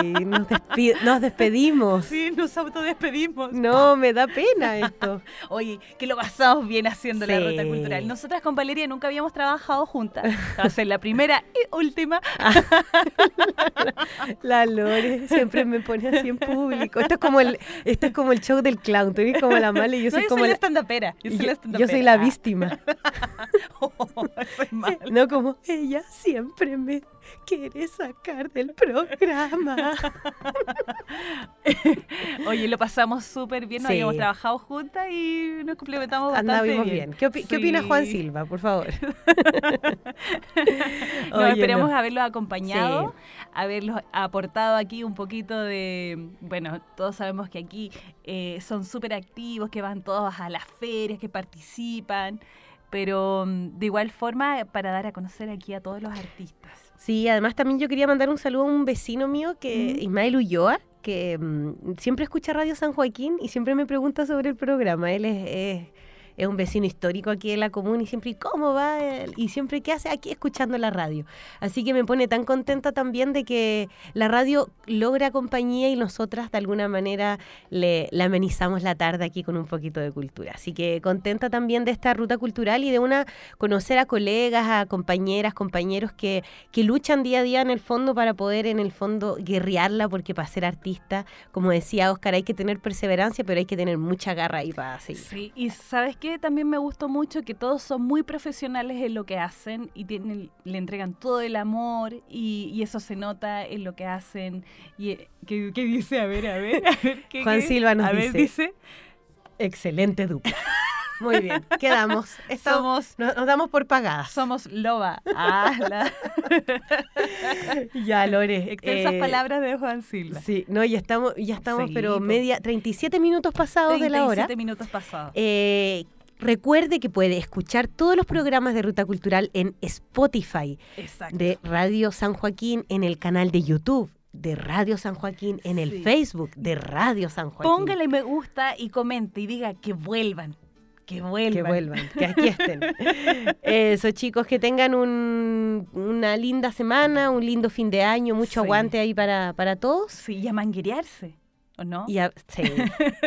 nos, despedimos. sí, nos autodespedimos. No, me da pena esto. Oye, que lo pasamos bien haciendo la ruta cultural. Nosotras con Valeria nunca habíamos trabajado juntas. Va a ser la primera y última. La Lore siempre me pone así en público. Esto es como el, esto es como el show del clown. Tú eres como la mala y yo No, soy como la la, estandapera. Yo soy la yo, yo soy la estandapera. víctima. Oh, soy. No como ella siempre me quiere sacar del programa. Oye, lo pasamos súper bien, nos Sí. habíamos trabajado juntas y nos complementamos bastante bien. bien. ¿Qué, opi- qué opina. Juan Silva, por favor? Oye, esperamos no. haberlos acompañado, Sí. haberlos aportado aquí un poquito de, bueno, todos sabemos que aquí eh, son súper activos, que van todos a las ferias, que participan, pero mm, de igual forma para dar a conocer aquí a todos los artistas. Sí, además también yo quería mandar un saludo a un vecino mío, que. Ismael Ulloa, que mm, siempre escucha Radio San Joaquín y siempre me pregunta sobre el programa. Él es, es- es un vecino histórico aquí en la comuna y siempre, ¿y cómo va? Y siempre, ¿qué hace aquí escuchando la radio? Así que me pone tan contenta también de que la radio logra compañía y nosotras de alguna manera le, le amenizamos la tarde aquí con un poquito de cultura. Así que contenta también de esta ruta cultural y de una conocer a colegas, a compañeras, compañeros que, que luchan día a día en el fondo para poder en el fondo guerrearla, porque para ser artista, como decía Oscar, hay que tener perseverancia, pero hay que tener mucha garra ahí para seguir. Sí, y sabes qué, también me gustó mucho que todos son muy profesionales en lo que hacen y tienen, le entregan todo el amor y, y eso se nota en lo que hacen. Y, eh, ¿qué, qué dice? A ver, a ver. A ver ¿qué, Juan qué? Silva nos a ver, dice. Excelente dupla. Muy bien, quedamos. Estamos, Somos, nos, nos damos por pagadas. somos loba. Ah, la- Ya, Lore. Extensas eh, palabras de Juan Silva. Sí, no, ya estamos, ya estamos, pero media, 37 minutos pasados de la hora. 37 minutos pasados. Eh, recuerde que puede escuchar todos los programas de Ruta Cultural en Spotify, Exacto. de Radio San Joaquín, en el canal de YouTube, de Radio San Joaquín, en el. Facebook, de Radio San Joaquín. Póngale me gusta y comente y diga que vuelvan. Que vuelvan. Que vuelvan, que aquí estén. Eso, chicos, que tengan un- una linda semana, un lindo fin de año, mucho Sí. aguante ahí para, para todos. Sí, y a manguerearse, ¿o no? Y a- sí,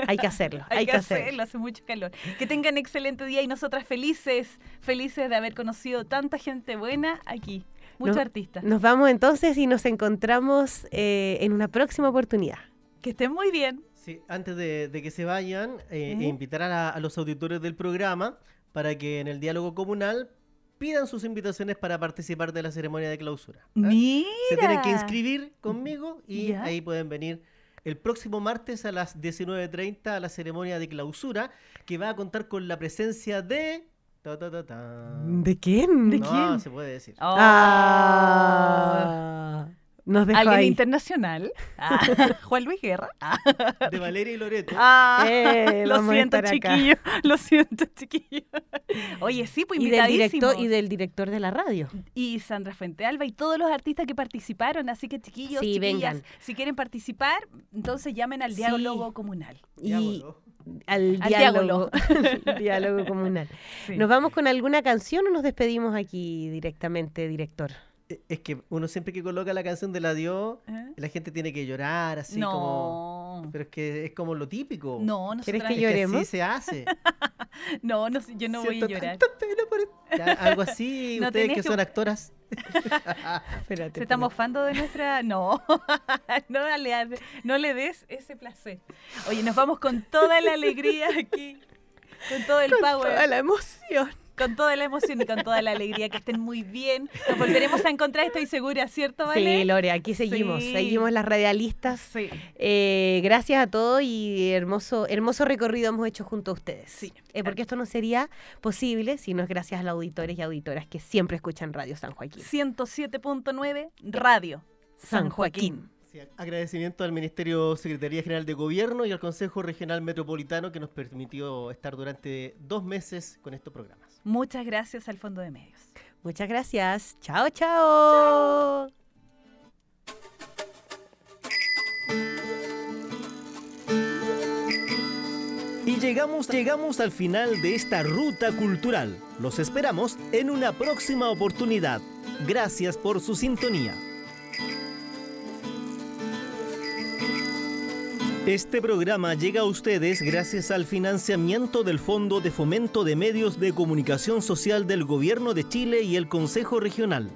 hay que hacerlo, hay, que hacerlo. hace mucho calor. Que tengan excelente día y nosotras felices, felices de haber conocido tanta gente buena aquí. Muchos artistas. Nos vamos entonces y nos encontramos eh, en una próxima oportunidad. Que estén muy bien. Sí, antes de, de que se vayan, eh, ¿Eh? e invitar a, la- a los auditores del programa para que en el diálogo comunal pidan sus invitaciones para participar de la ceremonia de clausura. Mira. Se tienen que inscribir conmigo y Ya. ahí pueden venir el próximo martes a las 19.30 a la ceremonia de clausura que va a contar con la presencia de... ta, ta, ta, ta. ¿De quién? ¿De no, quién? se puede decir. Oh. Ah, nos dejó Alguien ahí. internacional. Ah, Juan Luis Guerra. Ah, De Valeria y Loreto. ah, Eh, lo siento, acá. chiquillo. Lo siento, chiquillo. Oye, sí, pues y del invitadísimo. director y del director de la radio. y Sandra Fuentealba y todos los artistas que participaron. Así que, chiquillos, Sí, chiquillas, vengan. si quieren participar, entonces llamen al Sí. diálogo comunal. Y Diálogo. al Al diálogo, diálogo comunal. Sí. ¿Nos vamos con alguna canción o nos despedimos aquí directamente, director? Eh, Es que uno siempre que coloca la canción del adiós, ¿Eh? la gente tiene que llorar así como... no. Pero es que es como lo típico. No, ¿Quieres nosotras- que Es lloremos? así se hace. no, no, yo no voy a Siento llorar. tanta pena por. Ya, algo así, No ustedes que que- son actoras. Espérate. Se está mofando de nuestra. No, no le, no le des ese placer. Oye, nos vamos con toda la alegría aquí, con todo el power, Toda la emoción. Con toda la emoción y con toda la alegría. Que estén muy bien. Nos volveremos a encontrar, estoy segura, ¿cierto, Vale? Sí, Lore, aquí seguimos. Sí. Seguimos las radialistas. Sí. Eh, gracias a todos y hermoso, hermoso recorrido hemos hecho junto a ustedes. Sí. Eh, porque esto no sería posible si no es gracias a los auditores y auditoras que siempre escuchan Radio San Joaquín. 107.9 Radio San Joaquín. Agradecimiento al Ministerio Secretaría General de Gobierno y al Consejo Regional Metropolitano que nos permitió estar durante dos meses con estos programas. Muchas gracias al Fondo de Medios. Muchas gracias. Chao, chao. Y llegamos, llegamos al final de esta ruta cultural. Los esperamos en una próxima oportunidad. Gracias por su sintonía. Este programa llega a ustedes gracias al financiamiento del Fondo de Fomento de Medios de Comunicación Social del Gobierno de Chile y el Consejo Regional.